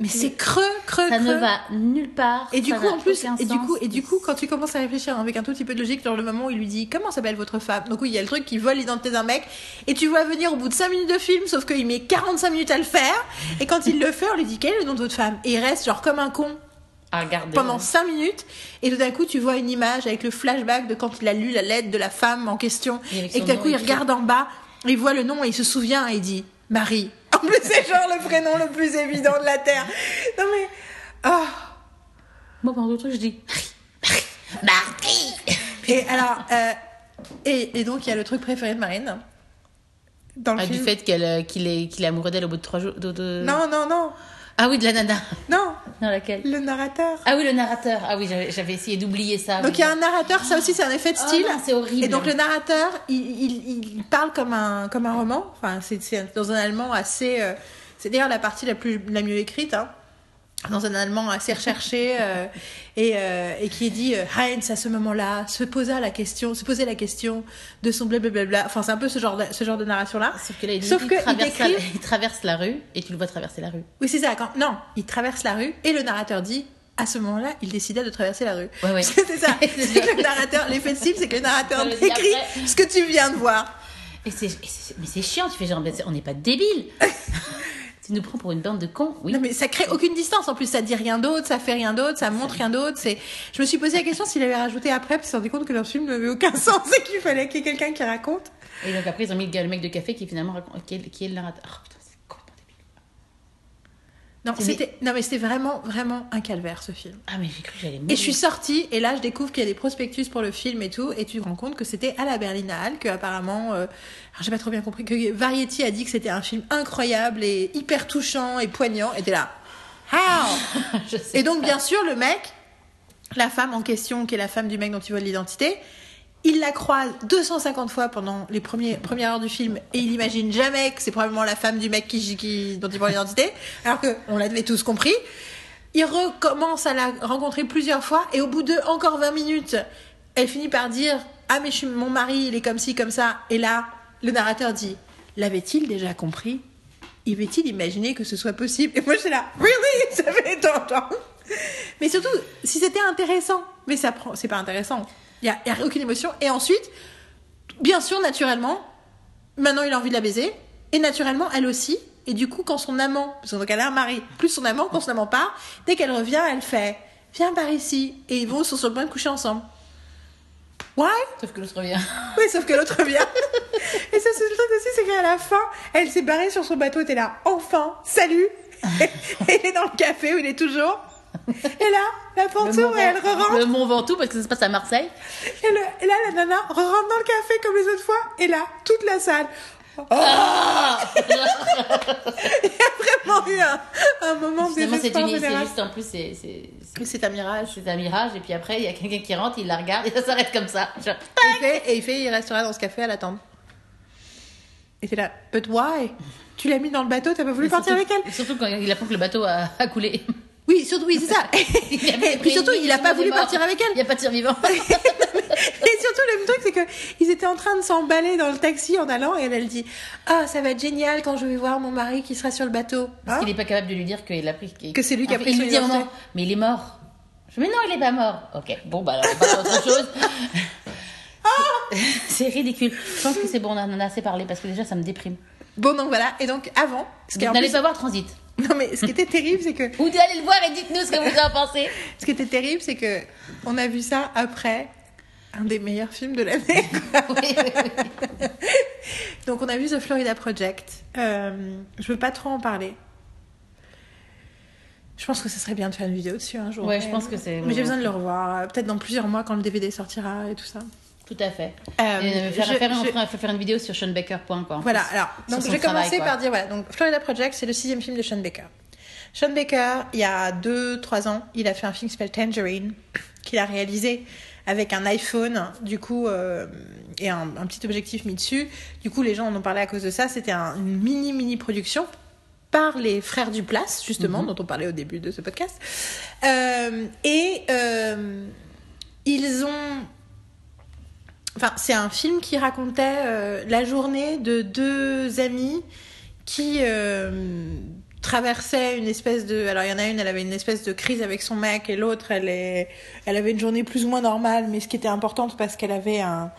mais c'est creux creux ça creux. ne va nulle part Et du ça coup, en plus, et du coup, et du coup, quand tu commences à réfléchir avec un tout petit peu de logique, dans le moment où il lui dit comment s'appelle votre femme, donc oui, il y a le truc qui vole l'identité d'un mec, et tu vois venir au bout de 5 minutes de film, sauf qu'il met 45 minutes à le faire, et quand il le fait, on lui dit quel est le nom de votre femme, et il reste genre comme un con à regarder pendant 5 minutes, et tout d'un coup, tu vois une image avec le flashback de quand il a lu la lettre de la femme en question, Et et tout d'un coup, il regarde en bas, il voit le nom, et il se souvient, et il dit Marie. En plus, c'est genre le prénom le plus évident de la Terre. Non mais. Oh. moi pendant le truc je dis Marie Et alors, euh, et, et donc il y a le truc préféré de Marine dans le Ah, du fait qu'elle euh, qu'il est qu'il est amoureux d'elle au bout de trois jours de, de- Non, non, non, ah oui de la nana non, dans laquelle? Le narrateur. ah oui le narrateur ah oui j'avais essayé d'oublier ça Donc il y a un narrateur, ça aussi c'est un effet de Oh style. non, c'est horrible. Et donc le narrateur, il, il, il parle comme un, comme un roman. Enfin, c'est c'est dans un allemand assez. euh, c'est d'ailleurs la partie la plus la mieux écrite. Hein. Dans un allemand assez recherché euh, et, euh, et qui est dit euh, Heinz à ce moment-là se posa la question, se posait la question de son blablabla. Enfin, c'est un peu ce genre de, ce genre de narration là. Sauf que là, il, Sauf il que il traverse la, décrit- il traverse la rue et tu le vois traverser la rue. Oui, c'est ça. Quand... Non, il traverse la rue et le narrateur dit à ce moment-là, il décida de traverser la rue. Ouais, ouais. c'est ça. C'est que le narrateur, l'effet de style, c'est que le narrateur dit décrit après. ce que tu viens de voir. Et c'est, mais c'est chiant, tu fais genre, on n'est pas débiles. tu nous prends pour une bande de cons, oui. Non, mais ça crée aucune distance. En plus, ça dit rien d'autre, ça fait rien d'autre, ça montre rien d'autre. C'est. Je me suis posé la question s'il avait rajouté après, puis il s'est rendu compte que leur film n'avait aucun sens et qu'il fallait qu'il y ait quelqu'un qui raconte. Et donc après, ils ont mis le, gars- le mec de café qui finalement raconte, qui est, qui est le narrateur. Oh putain. Non, Mais- c'était. Non, mais c'était vraiment, vraiment un calvaire ce film. Ah, mais j'ai cru que j'allais mourir. Et je suis sortie, et là je découvre qu'il y a des prospectus pour le film et tout, et tu te rends compte que c'était à la Berlinale, que apparemment, euh, alors j'ai pas trop bien compris, que Variety a dit que c'était un film incroyable et hyper touchant et poignant, et t'es là. How? Je sais Et donc pas. bien sûr le mec, la femme en question, qui est la femme du mec dont tu vois l'identité, Il la croise 250 fois pendant les premières heures du film et il imagine jamais que c'est probablement la femme du mec qui, qui, dont il prend l'identité, alors que on l'avait tous compris. Il recommence à la rencontrer plusieurs fois et au bout de encore 20 minutes, elle finit par dire Ah, mais je suis, mon mari, il est comme ci, comme ça. Et là, le narrateur dit L'avait-il déjà compris? Il avait-il imaginé que ce soit possible? Et moi, j'étais là Really Ça fait longtemps Mais surtout, si c'était intéressant, mais ça prend, c'est pas intéressant. Il y a, il a aucune émotion. Et ensuite, bien sûr, naturellement, maintenant il a envie de la baiser. Et naturellement, elle aussi. Et du coup, quand son amant, parce que donc elle a un mari, plus son amant, quand son amant part, dès qu'elle revient, elle fait Viens par ici. Et ils vont sur le point de coucher ensemble. Why? Sauf que l'autre revient. Oui, sauf que l'autre revient. Et ça, c'est le truc aussi, c'est qu'à la fin, elle s'est barrée sur son bateau, t'es là, enfin, salut Elle est dans le café où il est toujours. Et là, la porte Le Mont s'ouvre et elle re-rentre. Le Mont Ventoux, parce que ça se passe à Marseille. Et, le- et là, la nana rentre dans le café comme les autres fois. Et là, toute la salle. Oh Il y a vraiment eu un, un moment c'est une... c'est juste, en plus, c'est... c'est- un mirage. C'est un mirage, et puis après, il y a quelqu'un qui rentre, il la regarde, et ça s'arrête comme ça. Genre, Et il fait, et il fait, il restera dans ce café à l'attendre. Et t'es là, but why? Tu l'as mis dans le bateau, t'as pas voulu partir surtout, avec elle? Surtout quand il apprend que le bateau a, a coulé. Oui, surtout, oui, c'est ça. Et puis surtout, il a pas voulu partir avec elle. Il n'y a pas de survivant. Et surtout, le même truc, c'est que ils étaient en train de s'emballer dans le taxi en allant, et elle, elle dit Ah, ça va être génial quand je vais voir mon mari qui sera sur le bateau. Parce Hein qu'il n'est pas capable de lui dire qu'il a pris. Que c'est lui qui a pris Il lui dit identité. mais il est mort. Je dis, mais non, il n'est pas mort. Ok, bon, bah alors, on passe à autre chose. c'est ridicule. Je pense que c'est bon, on en a assez parlé parce que déjà, ça me déprime. Bon, donc voilà. Et donc, avant, N'allez pas voir Transit. non, mais ce qui était terrible, c'est que Ou allez le voir et dites-nous ce que vous en pensez. ce qui était terrible, c'est que on a vu ça après un des meilleurs films de l'année. Oui, oui, oui. Donc on a vu The Florida Project. Euh, je veux pas trop en parler. Je pense que ce serait bien de faire une vidéo dessus un jour. Ouais, je pense que c'est- Mais j'ai besoin de le revoir. euh, Peut-être dans plusieurs mois quand le DVD sortira et tout ça. Tout à fait. Euh, Et, euh, faire, je- faire, je- faire, une vidéo sur seanbaker.com. quoi. en Voilà, plus. alors, donc je vais commencer par dire, voilà, donc Florida Project, c'est le sixième film de Sean Baker. Sean Baker, il y a deux, trois ans, il a fait un film qui s'appelle Tangerine, qu'il a réalisé avec un iPhone, du coup, euh, et un, un petit objectif mis dessus. Du coup, les gens en ont parlé à cause de ça. C'était un- une mini, mini production par les frères Duplass, justement, Mhm. dont on parlait au début de ce podcast. Euh, et euh, ils ont Enfin, c'est un film qui racontait euh, la journée de deux amis qui euh, traversaient une espèce de. Alors, il y en a une, elle avait une espèce de crise avec son mec, et l'autre, elle, est... elle avait une journée plus ou moins normale, mais ce qui était importante parce qu'elle avait un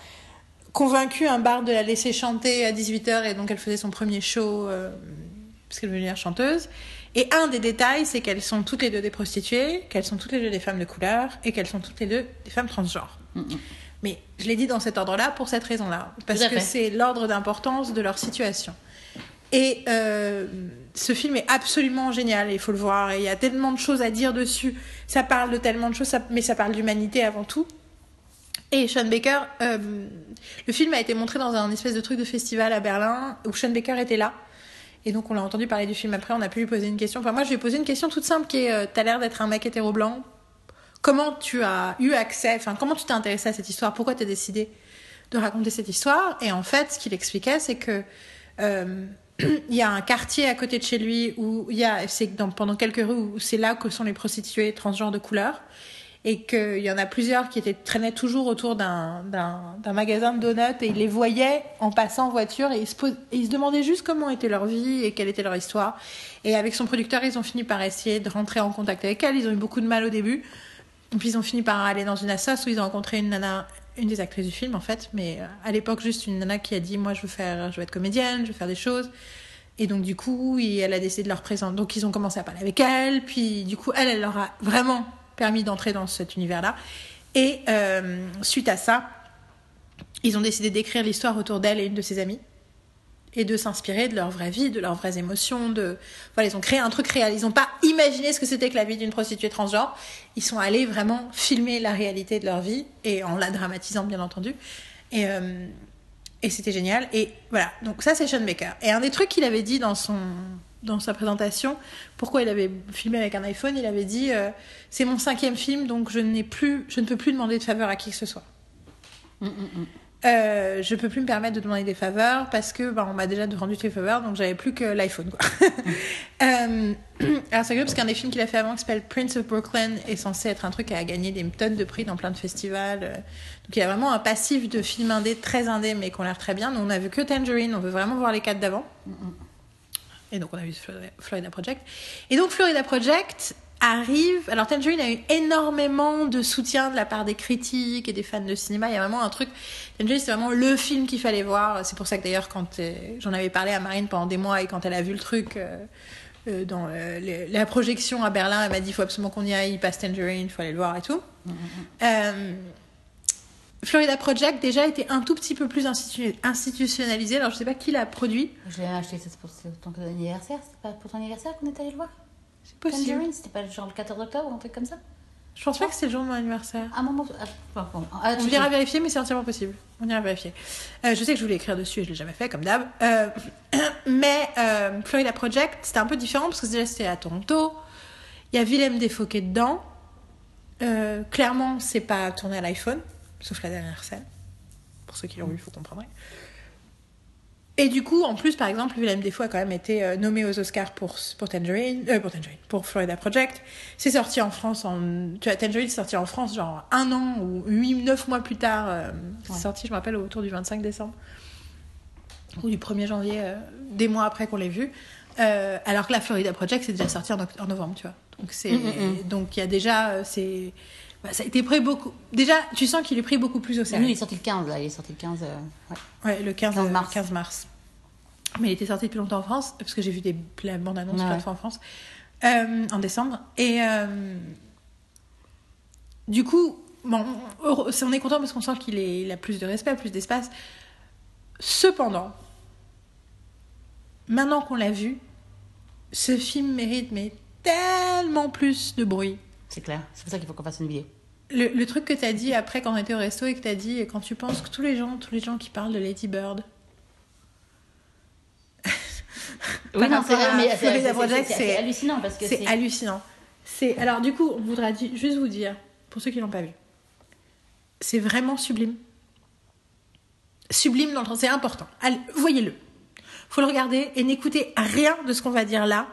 convaincu un bar de la laisser chanter à 18h, et donc elle faisait son premier show euh, parce qu'elle devenir chanteuse. Et un des détails, c'est qu'elles sont toutes les deux des prostituées, qu'elles sont toutes les deux des femmes de couleur, et qu'elles sont toutes les deux des femmes transgenres. Mhm. Mais je l'ai dit dans cet ordre-là pour cette raison-là, parce que c'est l'ordre d'importance de leur situation. Et euh, ce film est absolument génial, il faut le voir, et il y a tellement de choses à dire dessus. Ça parle de tellement de choses, mais ça parle d'humanité avant tout. Et Sean Baker, euh, le film a été montré dans un espèce de truc de festival à Berlin où Sean Baker était là. Et donc on l'a entendu parler du film après, on a pu lui poser une question. Enfin moi je lui ai posé une question toute simple qui est, euh, t'as l'air d'être un mec hétéro blanc. Comment tu as eu accès, enfin comment tu t'es intéressé à cette histoire Pourquoi tu as décidé de raconter cette histoire Et en fait ce qu'il expliquait c'est que euh, il y a un quartier à côté de chez lui où il y a, c'est pendant quelques rues où c'est là que sont les prostituées transgenres de couleur et qu'il y en a plusieurs qui étaient, traînaient toujours autour d'un, d'un, magasin de donuts et ils les voyaient en passant en voiture et ils, se pos- et ils se demandaient juste comment était leur vie et quelle était leur histoire. Et avec son producteur, ils ont fini par essayer de rentrer en contact avec elle. Ils ont eu beaucoup de mal au début. Et puis ils ont fini par aller dans une assoce où ils ont rencontré une nana, une des actrices du film en fait, mais euh, à l'époque juste une nana qui a dit moi je veux faire, je veux être comédienne, je veux faire des choses. Et donc du coup, elle a décidé de leur présenter. Donc ils ont commencé à parler avec elle, puis du coup elle, elle leur a vraiment permis d'entrer dans cet univers-là. Et euh, suite à ça, ils ont décidé d'écrire l'histoire autour d'elle et une de ses amies et de s'inspirer de leur vraie vie, de leurs vraies émotions. De voilà, ils ont créé un truc réel. Ils n'ont pas imaginé ce que c'était que la vie d'une prostituée transgenre. Ils sont allés vraiment filmer la réalité de leur vie et en la dramatisant bien entendu. Et euh, et c'était génial. Et voilà, donc ça c'est Sean Baker. Et un des trucs qu'il avait dit dans son dans sa présentation, pourquoi il avait filmé avec un iPhone, il avait dit euh, c'est mon cinquième film, donc je plus, je ne peux plus demander de faveur à qui que ce soit. Mm, mm, mm. Euh, je peux plus me permettre de demander des faveurs parce que bah, on m'a déjà rendu toutes les faveurs, donc j'avais plus que l'iPhone. quoi. Euh, alors c'est rigolo parce qu'un des films qu'il a fait avant qui s'appelle Prince of Brooklyn est censé être un truc qui a gagné des tonnes de prix dans plein de festivals. euh. Donc il y a vraiment un passif de films indés très indés mais qui ont l'air très bien. Nous on a vu que Tangerine, on veut vraiment voir les quatre d'avant. Et donc on a vu Florida- Florida Project. Et donc Florida Project arrive. Alors Tangerine a eu énormément de soutien de la part des critiques et des fans de cinéma. Il y a vraiment un truc. Tangerine c'est vraiment le film qu'il fallait voir. C'est pour ça que d'ailleurs quand euh, j'en avais parlé à Marine pendant des mois et quand elle a vu le truc euh, euh, dans le- la projection à Berlin, elle m'a dit il faut absolument qu'on y aille. Il passe Tangerine, il faut aller le voir et tout. Euh, Florida Project déjà était un tout petit peu plus institu- institutionnalisé. Alors je sais pas qui l'a produit. Je l'ai acheté, c'est pour c'est ton anniversaire. C'est pas pour ton anniversaire qu'on est allé le voir? C'est possible. Tangerine, c'était pas genre le 14 octobre ou un truc comme ça? Je pense pas que c'est le jour de mon anniversaire. À un moment. Ah, bon, bon. Ah, On ira vérifier, mais c'est entièrement possible. On ira vérifier. Euh, je sais que je voulais écrire dessus et je l'ai jamais fait, comme d'hab. Euh, mais euh, Florida Project, c'était un peu différent parce que déjà c'était à Toronto. Il y a Willem qui est dedans. Euh, clairement, c'est pas tourné à l'iPhone, sauf la dernière scène. Pour ceux qui l'ont vu, il faut comprendre. Et du coup, en plus, par exemple, Willem Dafoe a quand même été euh, nommé aux Oscars pour, pour Tangerine, euh, pour Tangerine, pour Florida Project. C'est sorti en France en, tu vois, Tangerine c'est sorti en France genre un an ou huit, neuf mois plus tard. euh, Ouais. sorti, je me rappelle, autour du 25 décembre ou du 1er janvier, euh, des mois après qu'on l'ait vu. Euh, alors que la Florida Project c'est déjà sorti en, novembre, tu vois. Donc c'est, Mm, mm, donc il y a déjà, c'est, bah, ça a été pris beaucoup. Déjà, tu sens qu'il est pris beaucoup plus au sérieux. il est sorti le 15, là. Il est sorti le 15. euh, ouais. Ouais, le 15, 15 euh, mars. 15 mars. Mais il était sorti depuis longtemps en France, parce que j'ai vu des, la bande-annonce Ouais. plein de fois en France, euh, en décembre. Et euh, du coup, bon, on est content parce qu'on sent qu'il il a plus de respect, plus d'espace. Cependant, maintenant qu'on l'a vu, ce film mérite mais tellement plus de bruit. C'est clair. C'est pour ça qu'il faut qu'on fasse une vidéo. Le, le truc que t'as dit après quand on était au resto et que t'as dit quand tu penses que tous les gens, tous les gens qui parlent de Lady Bird, Oui, non, c'est c'est- hallucinant parce que c'est hallucinant. C'est alors du coup, on voudra juste vous dire pour ceux qui l'ont pas vu, c'est vraiment sublime. Sublime dans le sens, c'est important. Allez, voyez-le. Faut le regarder et n'écoutez rien de ce qu'on va dire là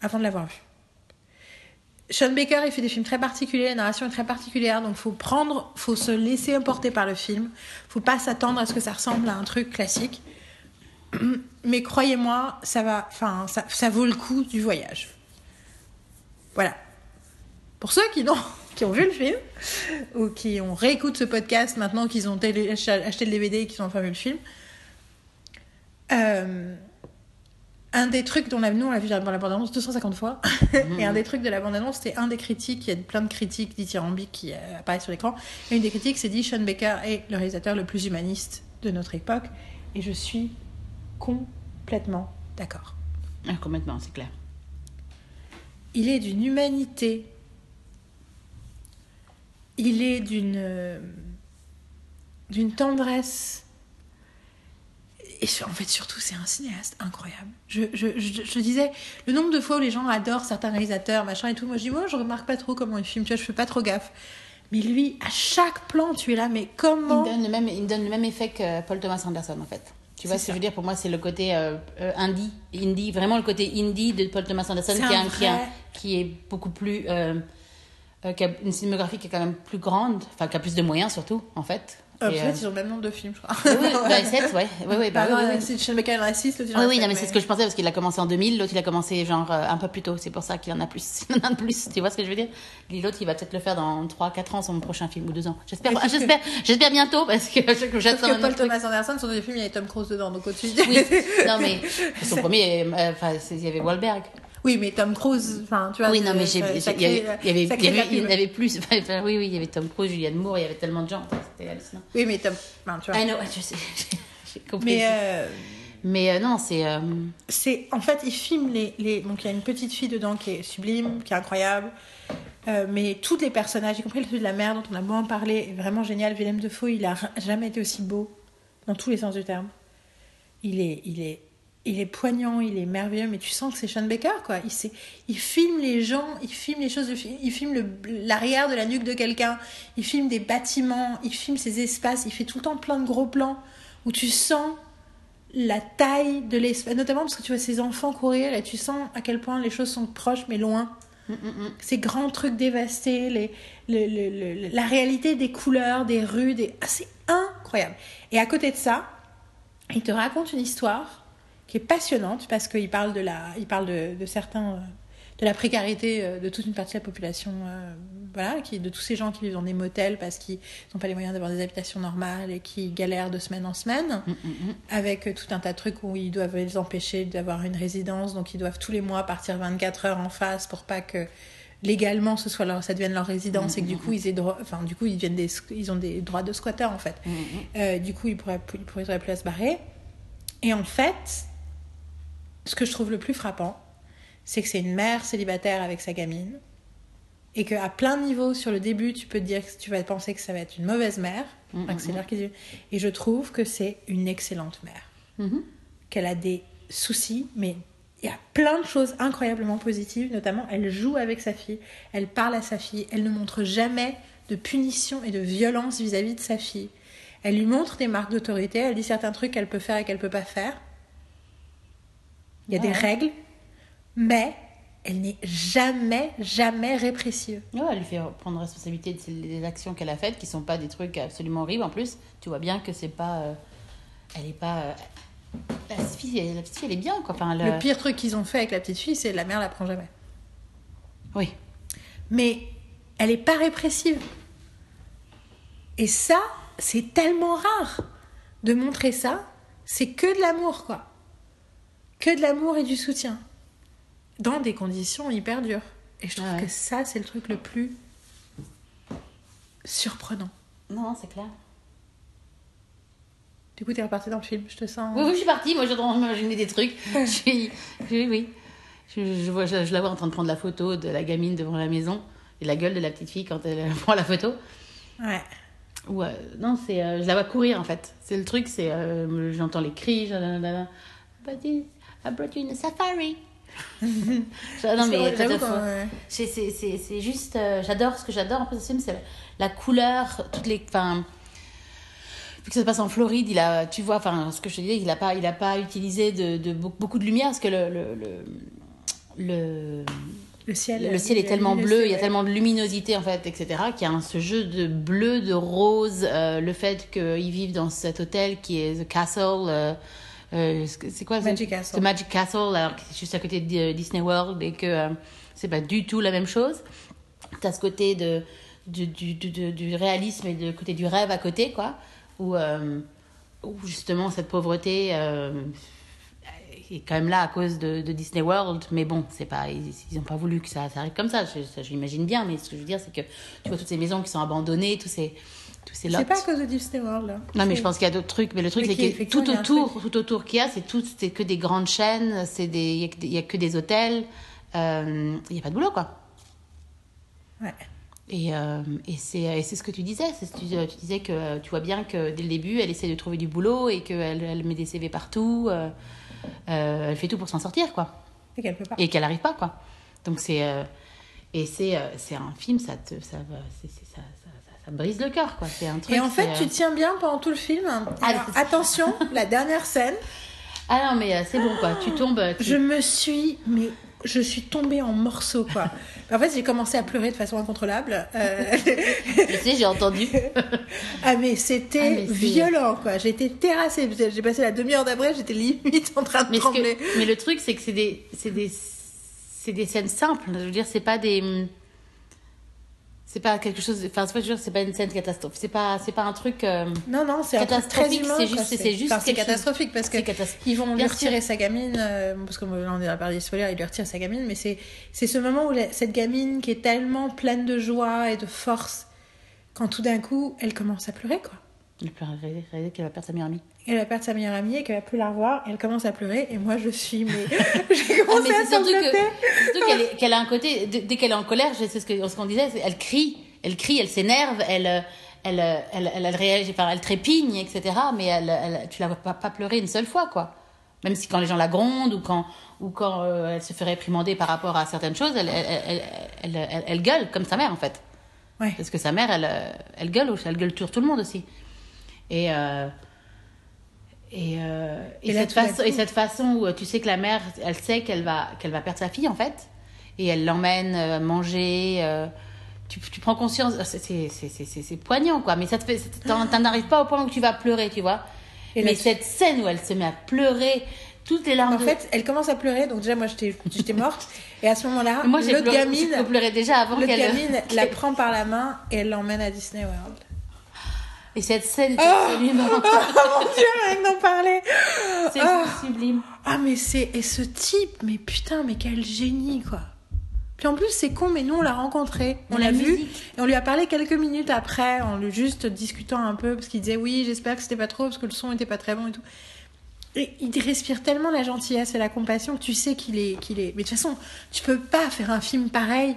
avant de l'avoir vu. Sean Baker, il fait des films très particuliers, la narration est très particulière, donc faut prendre, faut se laisser emporter par le film. Faut pas s'attendre à ce que ça ressemble à un truc classique. Mais croyez-moi, ça va, enfin, ça, ça vaut le coup du voyage. Voilà. Pour ceux qui, n'ont- qui ont vu le film, ou qui ont réécouté ce podcast maintenant qu'ils ont acheté le DVD et qu'ils ont enfin vu le film, euh, un des trucs dont la, nous on l'a vu dans la bande-annonce 250 fois, et un des trucs de la bande-annonce, c'était un des critiques, il y a plein de critiques dithyrambiques qui euh, apparaissent sur l'écran, et une des critiques c'est dit Sean Baker est le réalisateur le plus humaniste de notre époque, et je suis complètement d'accord. Ah, complètement, c'est clair. Il est d'une humanité. Il est d'une euh, d'une tendresse. Et en fait, surtout, c'est un cinéaste incroyable. Je, je, je, je disais, le nombre de fois où les gens adorent certains réalisateurs, machin et tout, moi je dis, moi je remarque pas trop comment ils filment, tu vois, je fais pas trop gaffe. Mais lui, à chaque plan, tu es là, mais Il comment me, donne le même, il me donne le même effet que Paul Thomas Anderson en fait. Tu vois ce que je veux dire? Pour moi, c'est le côté euh, euh, indie, indie, vraiment le côté indie de Paul Thomas Anderson qui, est un qui, qui est beaucoup plus. euh, euh, qui a une cinématographie qui est quand même plus grande, enfin qui a plus de moyens surtout en fait. Et, En fait, euh, ils ont le même nombre de films, je crois. oui, oui, 7, ouais. Oui, oui, bah, oui, oui, Sean Baker, il en a 6, l'autre il en Oui, a oui, non, mais c'est ce que je pensais parce qu'il a commencé en 2000, l'autre il a commencé genre euh, un peu plus tôt, c'est pour ça qu'il en a plus. Il en a plus, tu vois ce que je veux dire? L'autre il va peut-être le faire dans 3-4 ans, son prochain film ou 2 ans. J'espère, j'espère, j'espère bientôt parce que que Parce j'attends que Paul. Thomas Anderson, son deuxième film, il y avait Tom Cruise dedans, donc au-dessus. Oui, non mais son premier, euh, enfin il y avait Wahlberg. Oui, mais Tom Cruise, enfin, tu vois. Oui, non mais j'ai, il y avait, il y plus. Enfin, oui, oui, il y avait Tom Cruise, Julianne Moore, il y avait tellement de gens, c'était hallucinant. Oui, mais Tom, enfin, tu vois. I know, je sais, j'ai compris. Mais euh, Mais euh, non, c'est. euh, c'est, en fait, il filme les, les, donc il y a une petite fille dedans qui est sublime, qui est incroyable. Mais tous les personnages, y compris le de la mère dont on a moins parlé, est vraiment génial. Willem Dafoe, il a jamais été aussi beau dans tous les sens du terme. Il est, il est il est poignant, il est merveilleux, mais tu sens que c'est Sean Baker, quoi. Il, sait- il filme les gens, il filme les choses, il filme l'arrière de la nuque de quelqu'un, il filme des bâtiments, il filme ses espaces, il fait tout le temps plein de gros plans où tu sens la taille de l'espace, notamment parce que tu vois ces enfants courir et tu sens à quel point les choses sont proches mais loin. Ces grands trucs dévastés, les, le- le- le- la réalité des couleurs, des rues, des... ah, c'est incroyable. Et à côté de ça, il te raconte une histoire qui est passionnante parce qu'il parle de la, il parle de, de certains, euh, de la précarité euh, de toute une partie de la population, euh, voilà, qui, de tous ces gens qui vivent dans des motels parce qu'ils n'ont pas les moyens d'avoir des habitations normales et qui galèrent de semaine en semaine, avec euh, tout un tas de trucs où ils doivent les empêcher d'avoir une résidence, donc ils doivent tous les mois partir 24 heures en face pour pas que légalement ce soit leur, ça devienne leur résidence et que du coup ils aient droit, enfin du coup ils deviennent des, ils ont des droits de squatteurs en fait. Euh, du coup ils pourraient, ils pourraient plus à se barrer. Et en fait, ce que je trouve le plus frappant, c'est que c'est une mère célibataire avec sa gamine. Et qu'à plein de niveaux, sur le début, tu peux te dire que tu vas penser que ça va être une mauvaise mère. enfin, c'est l'heure qu'ils- Et je trouve que c'est une excellente mère. Qu'elle a des soucis, mais il y a plein de choses incroyablement positives. Notamment, elle joue avec sa fille, elle parle à sa fille, elle ne montre jamais de punition et de violence vis-à-vis de sa fille. Elle lui montre des marques d'autorité, elle dit certains trucs qu'elle peut faire et qu'elle peut pas faire. Il y a des règles, mais elle n'est jamais, jamais répressive. Ouais, elle lui fait prendre responsabilité des actions qu'elle a faites, qui sont pas des trucs absolument horribles. En plus, tu vois bien que c'est pas. euh, elle est pas. euh, la, petite fille, elle, la petite fille, elle est bien, quoi. Enfin, elle, Le pire truc qu'ils ont fait avec la petite fille, c'est la mère la prend jamais. Oui. Mais elle est pas répressive. Et ça, c'est tellement rare de montrer ça. C'est que de l'amour, quoi. Que de l'amour et du soutien. Dans des conditions hyper dures. Et je trouve Ouais. que ça, c'est le truc le plus surprenant. Non, non, c'est clair. Du coup, t'es reparti dans le film, je te sens. Oui, oui, je suis partie. Moi, j'adore m'imaginer des trucs. je suis. Oui, oui. Je, je vois, je, je la vois en train de prendre la photo de la gamine devant la maison et la gueule de la petite fille quand elle prend la photo. Ouais. Ou, euh, non, c'est, euh, je la vois courir en fait. C'est le truc, c'est euh, j'entends les cris. this- I brought you in a safari. Non mais c'est, c'est, juste, euh, j'adore ce que j'adore en plus de ce film, c'est la, la couleur, toutes les, enfin, vu que ça se passe en Floride, il a, tu vois, enfin, ce que je te disais, il a pas, il a pas utilisé de, de beaucoup, de lumière parce que le, le, le, le, Le ciel, le ciel est tellement bleu, il y a ouais. tellement de luminosité en fait, etc. Qu'il y a un- ce jeu de bleu, de rose, euh, le fait qu'ils vivent dans cet hôtel qui est The Castle. euh, euh, c'est quoi Magic Castle. The Magic Castle, alors que c'est juste à côté de euh, Disney World et que euh, c'est pas du tout la même chose. T'as ce côté de, du, du, du, du- du réalisme et le côté du rêve à côté, quoi, où, où justement cette pauvreté est quand même là à cause de, de Disney World, mais bon, c'est pas, ils, ils ont pas voulu que ça, ça arrive comme ça, je, ça, je l'imagine bien, mais ce que je veux dire, c'est que tu vois toutes ces maisons qui sont abandonnées, tous ces, tous ces lots. C'est pas à cause de Disney World, là. Non, mais je pense qu'il y a d'autres trucs. Mais le truc, c'est que tout autour, tout autour qu'il y a, c'est tout, c'est que des grandes chaînes, c'est des, il y a que des- il y a que des hôtels. euh, Il n'y a pas de boulot, quoi. Ouais. Et, euh, et c'est ce que tu disais. que Tu, tu disais que euh, tu vois bien que dès le début, elle essaie de trouver du boulot et qu'elle elle met des CV partout. euh, euh, elle fait tout pour s'en sortir, quoi. C'est qu'elle peut pas. Et qu'elle n'arrive pas, quoi. Donc c'est. euh, et c'est euh, un film, ça te. Ça, ça, ça, brise le cœur, quoi. C'est un truc. Et en fait, tu euh, tiens bien pendant tout le film. Alors, c'est- attention, la dernière scène, Ah non, mais euh, c'est bon, quoi. Tu tombes. tu- je me suis, mais je suis tombée en morceaux, quoi. En fait, j'ai commencé à pleurer de façon incontrôlable. Euh, Je sais, j'ai entendu. ah, mais c'était Ah, violent, quoi. J'ai été terrassée. J'ai passé la demi-heure d'après, j'étais limite en train de Mais, trembler. que- mais le truc, c'est que c'est des, c'est des, c'est des scènes simples. Je veux dire, c'est pas des, c'est pas quelque chose. Enfin, c'est pas, c'est pas une scène catastrophe. C'est pas, c'est pas un truc. euh, Non, non, c'est Catastrophique, c'est juste- c'est juste enfin, c'est catastrophique parce que catastrophique. ils vont lui retirer sa gamine, euh, parce que là on a parlé des spoilers, ils lui retirent sa gamine, mais c'est c'est ce moment où la- cette gamine qui est tellement pleine de joie et de force, quand tout d'un coup elle commence à pleurer quoi. Elle peut réaliser qu'elle va perdre sa meilleure amie. Elle va perdre sa meilleure amie et qu'elle va plus la revoir, elle commence à pleurer, et moi je suis, mais j'ai Ah, commencé mais à c'est surtout que, sangloter. c'est surtout qu'elle, a un côté. dès- qu'elle est en colère, je sais ce qu'on disait, c'est- elle crie, elle crie, elle s'énerve, elle, elle, elle, elle, elle réagit, enfin, elle trépigne, etc. Mais elle, tu la vois pas, pas pleurer une seule fois, quoi. Même si quand les gens la grondent ou quand, ou quand euh, elle se fait réprimander par rapport à certaines choses, elle, elle, elle, gueule comme sa mère en fait. Ouais. Parce que sa mère, elle, elle gueule, elle gueule sur tout le monde aussi. Et, euh, et, euh, et, Et là, cette façon, et cette façon où euh, tu sais que la mère, elle sait qu'elle va, qu'elle va perdre sa fille en fait, et elle l'emmène manger. euh, tu, tu prends conscience, c'est- c'est poignant quoi, mais ça te fait, t'en arrives pas au point où tu vas pleurer, tu vois. Et mais cette scène où elle se met à pleurer, toutes les larmes. En de- fait, elle commence à pleurer, donc déjà moi j'étais morte. Et à ce moment-là, l'autre gamine, déjà avant l'autre gamine la prend par la main et elle l'emmène à Disney World. Et cette scène est Oh absolument, oh mon dieu, rien d'en parler. c'est Ah. sublime. Ah mais c'est et ce type, mais putain, mais quel génie quoi. Puis en plus c'est con, mais nous on l'a rencontré, on l'a vu et on lui a parlé quelques minutes après, en lui juste discutant un peu parce qu'il disait oui, j'espère que c'était pas trop parce que le son était pas très bon et tout. Et il respire tellement la gentillesse et la compassion que tu sais qu'il est qu'il est. Mais de toute façon, tu peux pas faire un film pareil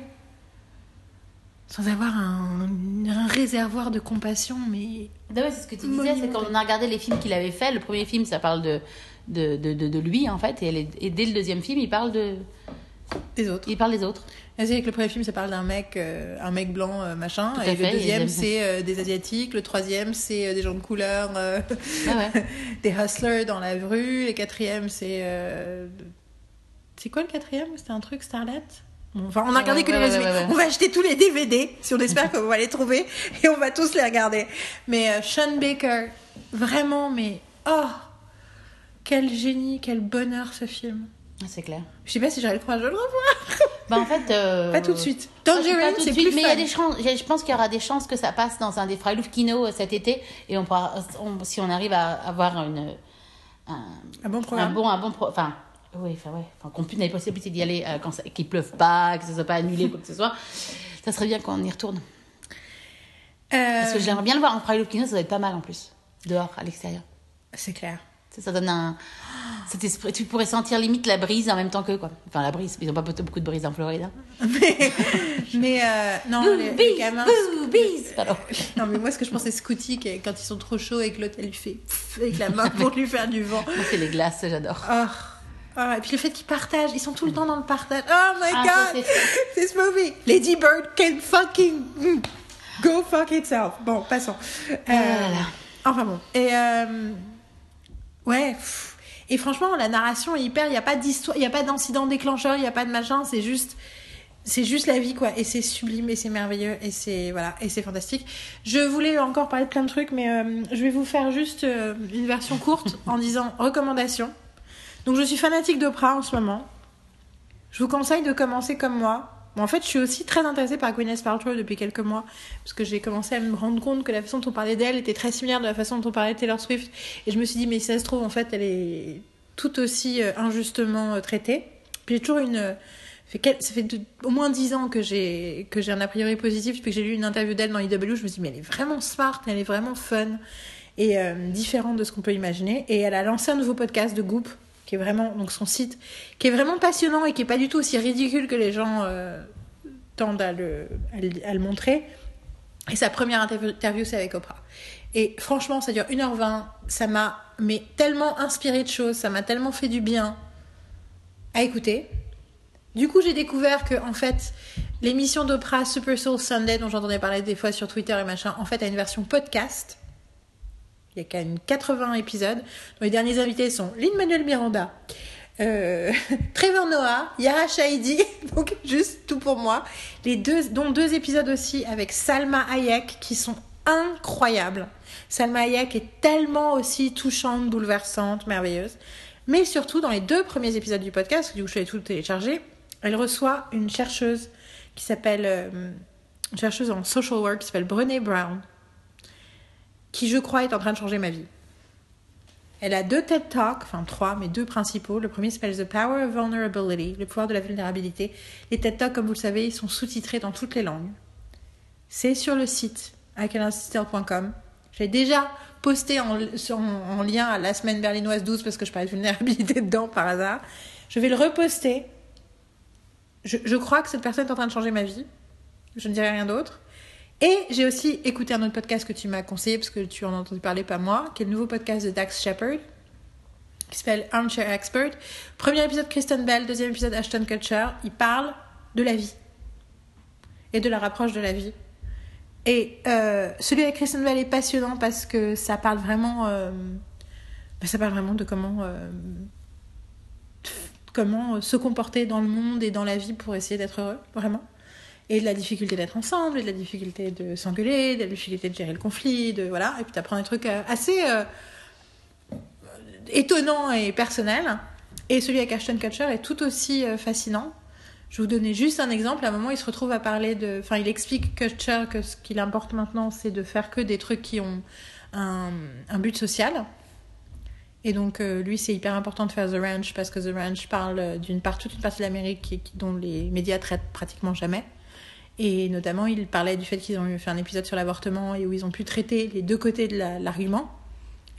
sans avoir un, un réservoir de compassion, mais Ah ouais, c'est ce que tu disais, c'est quand on a regardé les films qu'il avait fait. Le premier film, ça parle de, de, de, de, de lui, en fait. Et, elle est- et dès le deuxième film, il parle, de, des autres. il parle des autres. C'est que le premier film, ça parle d'un mec, euh, un mec blanc, euh, machin. Et fait, le deuxième, et- c'est euh, des asiatiques. Le troisième, c'est des gens de couleur, Ah ouais. des hustlers dans la rue. Le quatrième, c'est c'est quoi le quatrième? C'était un truc Starlet? Enfin, on a regardé Ouais, que les ouais, résumés. ouais, ouais, ouais. On va acheter tous les DVD, si on espère qu'on va les trouver, et on va tous les regarder. Mais euh, Sean Baker, vraiment, mais oh, quel génie, quel bonheur ce film. Ah, c'est clair. Je sais pas si j'aurais le courage de le revoir. Bah, en fait. euh, Pas tout de suite. Tangerine, c'est plus mais il y a des chances. Je pense qu'il y aura des chances que ça passe dans un des Freiluft Kino euh, cet été, et on pourra, on- si on arrive à avoir une, un, Un bon un programme. bon, un bon, pro- enfin, oui, enfin ouais, enfin qu'on puisse la possibilité d'y aller euh, quand ça- qu'il pleuve pas, que ça soit pas annulé, quoi que ce soit. Ça serait bien qu'on y retourne. Parce Euh, que j'aimerais bien le voir en Freiluft Kino, ça doit être pas mal en plus, dehors, à l'extérieur. C'est clair. Ça, ça donne un. Cet esprit, tu pourrais sentir limite la brise en même temps qu'eux, quoi. Enfin, la brise, ils ont pas beaucoup de brise en Floride. Hein. mais mais, euh, non, les, les Boobies, gamins. boobies Pardon. Non, mais moi, ce que je pense, c'est Scooty, quand ils sont trop chauds et que l'autre, elle lui fait pff avec la main pour lui faire du vent. Moi, c'est les glaces, j'adore. Oh. Ah, et puis le fait qu'ils partagent, ils sont tout le temps dans le partage. Oh my Ah, god, c'est- this movie. Lady Bird can fucking mm, go fuck itself. Bon, passons. Euh, Ah là là. Enfin bon. Et euh, ouais. Et franchement, la narration est hyper. Il n'y a pas d'histoire, il n'y a pas d'incident déclencheur, il n'y a pas de machin. C'est juste, c'est juste la vie quoi. Et c'est sublime et c'est merveilleux et c'est voilà et c'est fantastique. Je voulais encore parler de plein de trucs, mais euh, je vais vous faire juste euh, une version courte en disant recommandation. Donc je suis fanatique d'Oprah en ce moment. Je vous conseille de commencer comme moi. En fait, je suis aussi très intéressée par Gwyneth Paltrow depuis quelques mois, parce que j'ai commencé à me rendre compte que la façon dont on parlait d'elle était très similaire de la façon dont on parlait de Taylor Swift. Et je me suis dit, mais si ça se trouve, en fait, elle est tout aussi euh, injustement euh, traitée. Puis j'ai toujours une... euh, Ça fait au moins dix ans que j'ai un a priori positif depuis que j'ai lu une interview d'elle dans IW. Je me suis dit, mais elle est vraiment smart, elle est vraiment fun et différente de ce qu'on peut imaginer. Et elle a lancé un nouveau podcast de Goop, qui est vraiment donc son site, qui est vraiment passionnant et qui est pas du tout aussi ridicule que les gens euh, tendent à le, montrer. Et sa première interview, interview, c'est avec Oprah. Et franchement, ça dure 1h20. Ça m'a mais tellement inspiré de choses, ça m'a tellement fait du bien à écouter. Du coup, j'ai découvert que, en fait, l'émission d'Oprah Super Soul Sunday, dont j'entendais parler des fois sur Twitter et machin, en fait, a une version podcast. Il y a quand même 80 épisodes. dont les derniers invités sont Lin-Manuel Miranda, euh, Trevor Noah, Yara Shahidi, donc juste tout pour moi. Les deux, dont deux épisodes aussi avec Salma Hayek qui sont incroyables. Salma Hayek est tellement aussi touchante, bouleversante, merveilleuse. Mais surtout, dans les deux premiers épisodes du podcast, du coup je allée tout télécharger, elle reçoit une chercheuse qui s'appelle, euh, une chercheuse en social work qui s'appelle Brené Brown, qui je crois est en train de changer ma vie. Elle a deux TED Talks, enfin trois, mais deux principaux. Le premier s'appelle The Power of Vulnerability, le pouvoir de la vulnérabilité. Les TED Talks, comme vous le savez, ils sont sous-titrés dans toutes les langues. C'est sur le site iCanAssistHer.com. J'ai déjà posté en, lien à la semaine berlinoise 12 parce que je parlais de vulnérabilité dedans par hasard. Je vais le reposter. Je crois que cette personne est en train de changer ma vie. Je ne dirai rien d'autre. Et j'ai aussi écouté un autre podcast que tu m'as conseillé, parce que tu en as entendu parler, pas moi, qui est le nouveau podcast de Dax Shepard, qui s'appelle Armchair Expert. Premier épisode Kristen Bell, deuxième épisode Ashton Kutcher. Ils parlent de la vie et de leur approche de la vie. Et euh, celui avec Kristen Bell est passionnant parce que ça parle vraiment, euh, bah, ça parle vraiment de comment, euh, comment se comporter dans le monde et dans la vie pour essayer d'être heureux, vraiment. Et de la difficulté d'être ensemble, et de la difficulté de s'engueuler, de la difficulté de gérer le conflit, de voilà. Et puis t'apprends des trucs euh, assez euh, étonnants et personnels. Et celui avec Ashton Kutcher est tout aussi euh, fascinant. Je vous donner juste un exemple. À un moment, il se retrouve à parler de. Enfin, il explique Kutcher que ce qu'il importe maintenant, c'est de faire que des trucs qui ont un, un but social. Et donc, euh, lui, c'est hyper important de faire The Ranch parce que The Ranch parle d'une part, toute une partie de l'Amérique dont les médias traitent pratiquement jamais. Et notamment, il parlait du fait qu'ils ont fait un épisode sur l'avortement et où ils ont pu traiter les deux côtés de la- l'argument.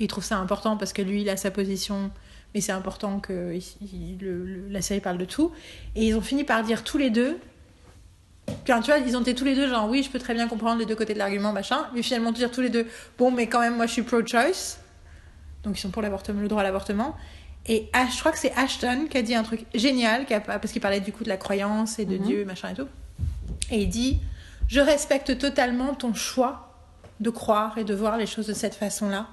Il trouve ça important parce que lui, il a sa position, mais c'est important que il- il- le- le- la série parle de tout. Et ils ont fini par dire tous les deux. Enfin, tu vois, ils ont été tous les deux genre, oui, je peux très bien comprendre les deux côtés de l'argument, machin. Mais finalement, dire tous les deux, bon, mais quand même, moi, je suis pro-choice. Donc, ils sont pour l'avortement, le droit à l'avortement. Et Ash- je crois que c'est Ashton qui a dit un truc génial, qui a- parce qu'il parlait du coup de la croyance et de Dieu, machin et tout. Et il dit Je respecte totalement ton choix de croire et de voir les choses de cette façon-là.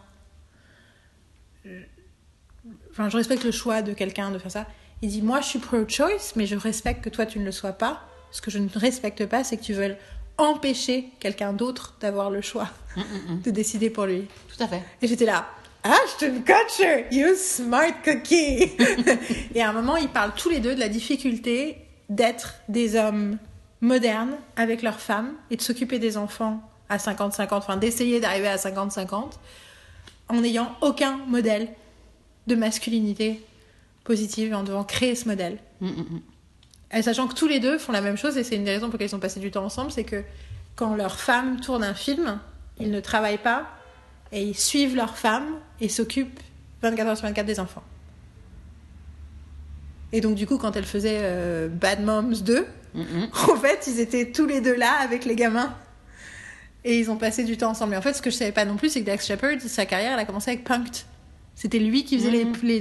Enfin, je respecte le choix de quelqu'un de faire ça. Il dit Moi, je suis pro-choice, mais je respecte que toi, tu ne le sois pas. Ce que je ne respecte pas, c'est que tu veuilles empêcher quelqu'un d'autre d'avoir le choix de décider pour lui. Tout à fait. Et j'étais là, Ashton Kutcher, you smart cookie. et à un moment, ils parlent tous les deux de la difficulté d'être des hommes modernes avec leurs femmes et de s'occuper des enfants à 50-50, enfin d'essayer d'arriver à 50-50 en n'ayant aucun modèle de masculinité positive et en devant créer ce modèle. Mm, mm, mm. Et sachant que tous les deux font la même chose, et c'est une des raisons pour lesquelles ils ont passé du temps ensemble, c'est que quand leur femme tourne un film, ils ne travaillent pas et ils suivent leur femme et s'occupent 24 heures sur 24 des enfants. Et donc du coup, quand elle faisait euh, Bad Moms 2, En fait, ils étaient tous les deux là avec les gamins. Et ils ont passé du temps ensemble. Mais en fait, ce que je savais pas non plus, c'est que Dax Shepard, sa carrière, elle a commencé avec Punked. C'était lui qui faisait les, les,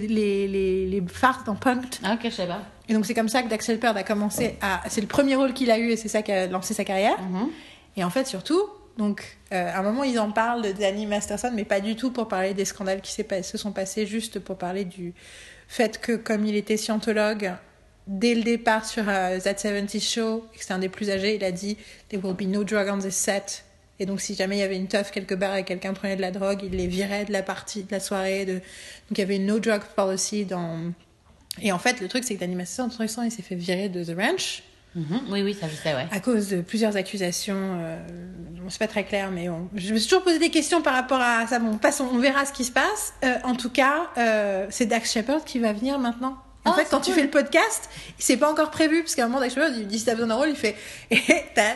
les, les, farces dans Punked. Ah, ok, je sais pas. Et donc c'est comme ça que Dax Shepard a commencé à... C'est le premier rôle qu'il a eu et c'est ça qui a lancé sa carrière. Mhm. Et en fait, surtout, donc, euh, à un moment, ils en parlent de Danny Masterson, mais pas du tout pour parler des scandales qui se sont passés, juste pour parler du fait que, comme il était scientologue, dès le départ sur euh, That 70 Show, et que c'est un des plus âgés, il a dit There will be no drug on this set. Et donc, si jamais il y avait une teuf quelque part et quelqu'un prenait de la drogue, il les virait de la partie, de la soirée. De... Donc, il y avait une no drug policy dans. Et en fait, le truc, c'est que toute façon, il s'est fait virer de The Ranch Mhm. Oui, oui, ça je sais, ouais. à cause de plusieurs accusations. Euh, bon, c'est pas très clair, mais on- je me suis toujours posé des questions par rapport à ça. Bon, passons, on verra ce qui se passe. Euh, en tout cas, euh, c'est Dax Shepard qui va venir maintenant. En Ah, fait, quand tu fais le podcast, c'est pas encore prévu, parce qu'à un moment, Shepard, il dit si t'as besoin d'un rôle, il fait. Et t'as,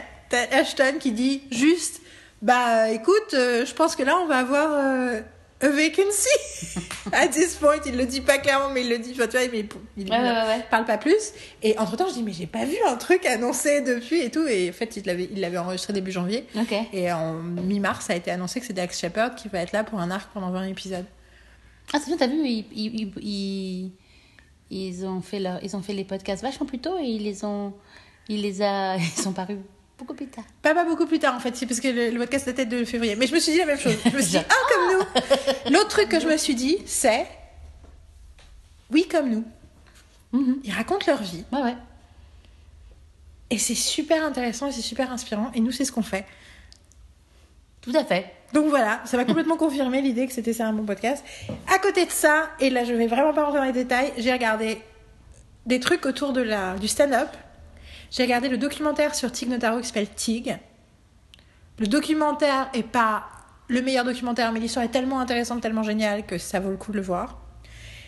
Ashton qui dit juste, bah écoute, euh, je pense que là, on va avoir euh, a vacancy. à this point, il le dit pas clairement, mais il le dit. Enfin, tu vois, mais il, il- Ouais, ouais, ouais, ouais. parle pas plus. Et entre temps, je dis, mais j'ai pas vu un truc annoncé depuis et tout. Et en fait, il l'avait, il enregistré début janvier. Et en mi-mars, ça a été annoncé que c'est Dax Shepard qui va être là pour un arc pendant 20 épisodes. Ah, c'est bien, t'as vu, ils, ils, ils ont fait leur, ils ont fait les podcasts vachement plus tôt et ils les ont, ils les a, ils sont parus beaucoup plus tard. Pas, pas beaucoup plus tard, en fait. C'est parce que le, le podcast datait de février. Mais je me suis dit la même chose. Je me suis dit, ah, comme nous. L'autre truc que je me suis dit, c'est, oui, comme nous. Mhm. Ils racontent leur vie. Ouais, ouais. Et c'est super intéressant et c'est super inspirant. Et nous, c'est ce qu'on fait. Tout à fait. Donc voilà, ça m'a complètement confirmé l'idée que c'était ça un bon podcast. À côté de ça, et là je vais vraiment pas rentrer dans les détails, j'ai regardé des trucs autour de la, du stand-up. J'ai regardé le documentaire sur Tig Notaro qui s'appelle Tig. Le documentaire est pas le meilleur documentaire, mais l'histoire est tellement intéressante, tellement géniale que ça vaut le coup de le voir.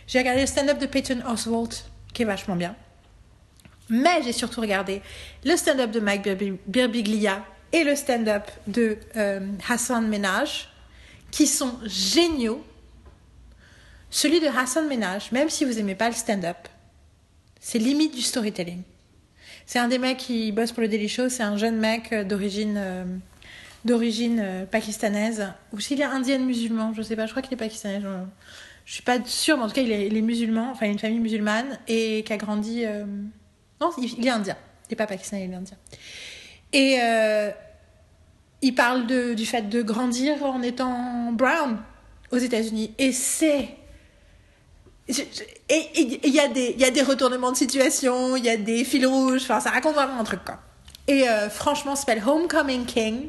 J'ai regardé le stand-up de Peyton Oswalt qui est vachement bien. Mais j'ai surtout regardé le stand-up de Mike Birbi- Birbiglia et le stand-up de euh, Hassan Ménage, qui sont géniaux. Celui de Hassan Ménage, même si vous aimez pas le stand-up, c'est limite du storytelling. C'est un des mecs qui bosse pour le Daily Show, c'est un jeune mec euh, d'origine euh, d'origine pakistanaise, ou s'il est indien musulman, je sais pas, je crois qu'il est pakistanais. je- Je suis pas sûre, mais en tout cas, il est, musulman, enfin, il a une famille musulmane et qui a grandi. Non, il, il est indien. Il n'est pas pakistanais, il est indien. Et euh, il parle du fait de grandir en étant brown aux États-Unis. Et c'est. Et et il y, a des- il y a des retournements de situation, il y a des fils rouges, enfin, ça raconte vraiment un truc, quoi. Et euh, franchement, ça s'appelle Homecoming King.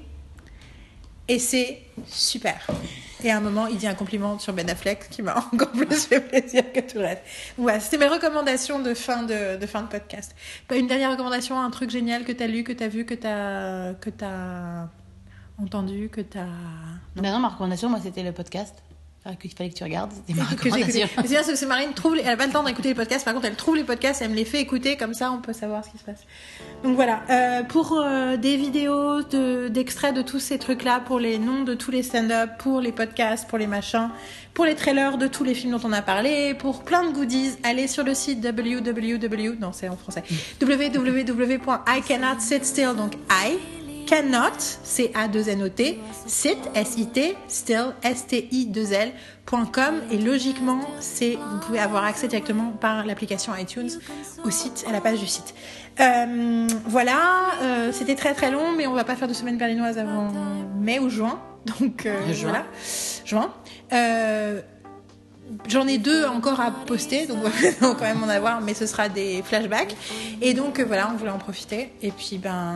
Et c'est super. Et à un moment, il dit un compliment sur Ben Affleck qui m'a encore plus fait plaisir que tout le reste. Voilà, c'était mes recommandations de fin de, fin de podcast. Une dernière recommandation, un truc génial que t'as lu, que t'as vu, que t'as que t'as entendu, que t'as Bah non, ma recommandation, moi, c'était le podcast. Enfin, qu'il fallait que tu regardes. C'était ma recommandation. Mais C'est bien, parce que Marine trouve, elle a pas le temps d'écouter les podcasts. Par contre, elle trouve les podcasts, elle me les fait écouter, comme ça, on peut savoir ce qui se passe. Donc voilà, Euh, pour euh, des vidéos de- d'extraits de, tous ces trucs-là, pour les noms de tous les stand-up, pour les podcasts, pour les machins, pour les trailers de tous les films dont on a parlé, pour plein de goodies, allez sur le site www, non c'est en français, www.icannotSitStill, donc I cannot, c a 2 n o t sit, S-I-T, still, S-T-I-2-L.com et logiquement, c'est, vous pouvez avoir accès directement par l'application iTunes au site, à la page du site. Euh, voilà, euh, c'était très très long, mais on va pas faire de semaine berlinoise avant mai ou juin, donc euh, Juin. voilà, juin. Euh, J'en ai deux encore à poster, donc on va quand même en avoir, mais ce sera des flashbacks. Et donc voilà, on voulait en profiter. Et puis ben,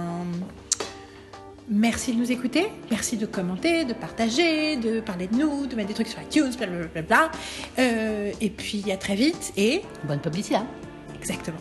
merci de nous écouter, merci de commenter, de partager, de parler de nous, de mettre des trucs sur iTunes, blablabla. Euh, et puis à très vite et Bonne publicité. hein. exactement.